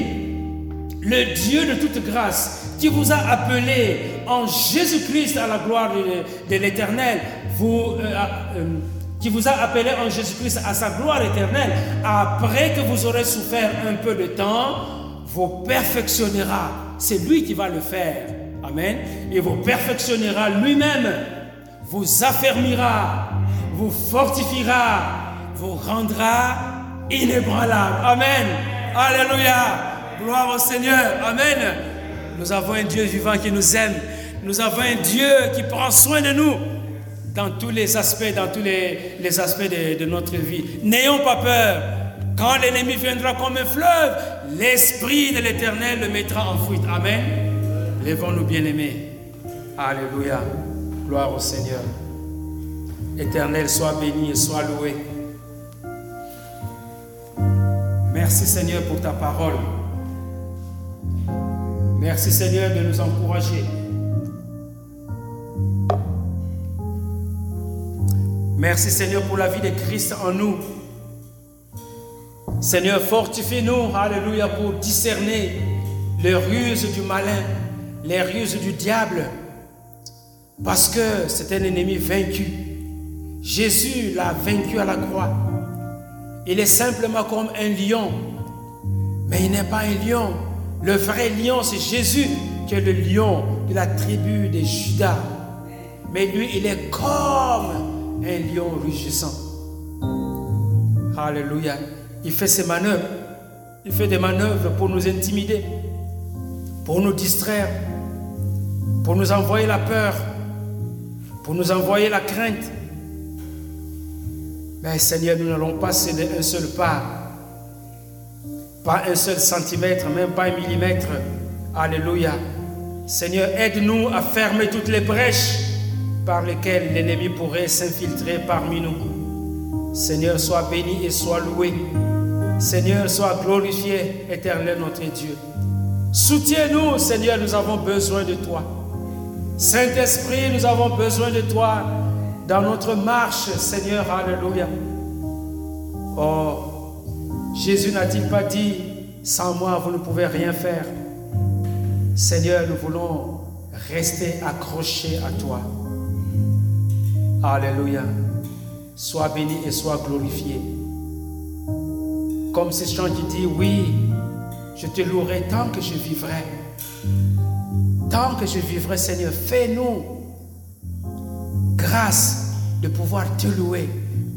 A: le Dieu de toute grâce, qui vous a appelé en Jésus-Christ à la gloire de, l'Éternel, vous, euh, euh, qui vous a appelé en Jésus-Christ à sa gloire éternelle, après que vous aurez souffert un peu de temps, vous perfectionnera. C'est lui qui va le faire. Amen. Et vous perfectionnera lui-même, vous affermira, vous fortifiera, vous rendra inébranlable. Amen. Alléluia. Gloire au Seigneur. Amen. Nous avons un Dieu vivant qui nous aime. Nous avons un Dieu qui prend soin de nous dans tous les aspects, dans tous les, aspects de, de notre vie. N'ayons pas peur. Quand l'ennemi viendra comme un fleuve, l'Esprit de l'Éternel le mettra en fuite. Amen. Lèvons-nous bien-aimés. Alléluia. Gloire au Seigneur. Éternel, sois béni et sois loué. Merci Seigneur pour ta parole. Merci Seigneur de nous encourager. Merci Seigneur pour la vie de Christ en nous. Seigneur, fortifie-nous, alléluia, pour discerner les ruses du malin, les ruses du diable, parce que c'est un ennemi vaincu. Jésus l'a vaincu à la croix. Il est simplement comme un lion, mais il n'est pas un lion. Le vrai lion, c'est Jésus, qui est le lion de la tribu de Judas. Mais lui, il est comme un lion rugissant. Alléluia. Il fait ses manœuvres. Il fait des manœuvres pour nous intimider, pour nous distraire, pour nous envoyer la peur, pour nous envoyer la crainte. Mais Seigneur, nous n'allons pas céder un seul pas, pas un seul centimètre, même pas un millimètre. Alléluia. Seigneur, aide-nous à fermer toutes les brèches par lesquelles l'ennemi pourrait s'infiltrer parmi nous. Seigneur, sois béni et sois loué. Seigneur, sois glorifié, éternel notre Dieu. Soutiens-nous, Seigneur, nous avons besoin de toi. Saint-Esprit, nous avons besoin de toi dans notre marche, Seigneur, Alléluia. Oh, Jésus n'a-t-il pas dit, sans moi, vous ne pouvez rien faire? Seigneur, nous voulons rester accrochés à toi. Alléluia. Sois béni et sois glorifié. Comme ce chant qui dit, oui, je te louerai tant que je vivrai. Tant que je vivrai, Seigneur, fais-nous grâce de pouvoir te louer,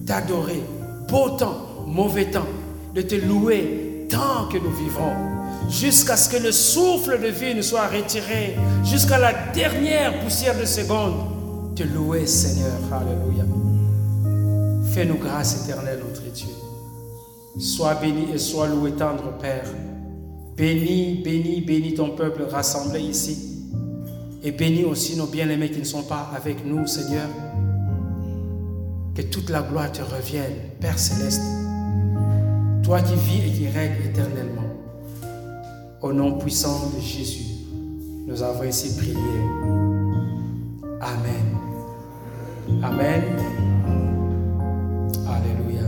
A: t'adorer, beau temps, mauvais temps, de te louer tant que nous vivrons, jusqu'à ce que le souffle de vie nous soit retiré, jusqu'à la dernière poussière de seconde, te louer, Seigneur. Alléluia. Fais-nous grâce éternelle, notre Dieu. Sois béni et sois loué, tendre Père. Bénis, bénis, bénis ton peuple rassemblé ici. Et bénis aussi nos bien-aimés qui ne sont pas avec nous, Seigneur. Que toute la gloire te revienne, Père céleste. Toi qui vis et qui règnes éternellement. Au nom puissant de Jésus, nous avons ici prié. Amen. Amen. Alléluia.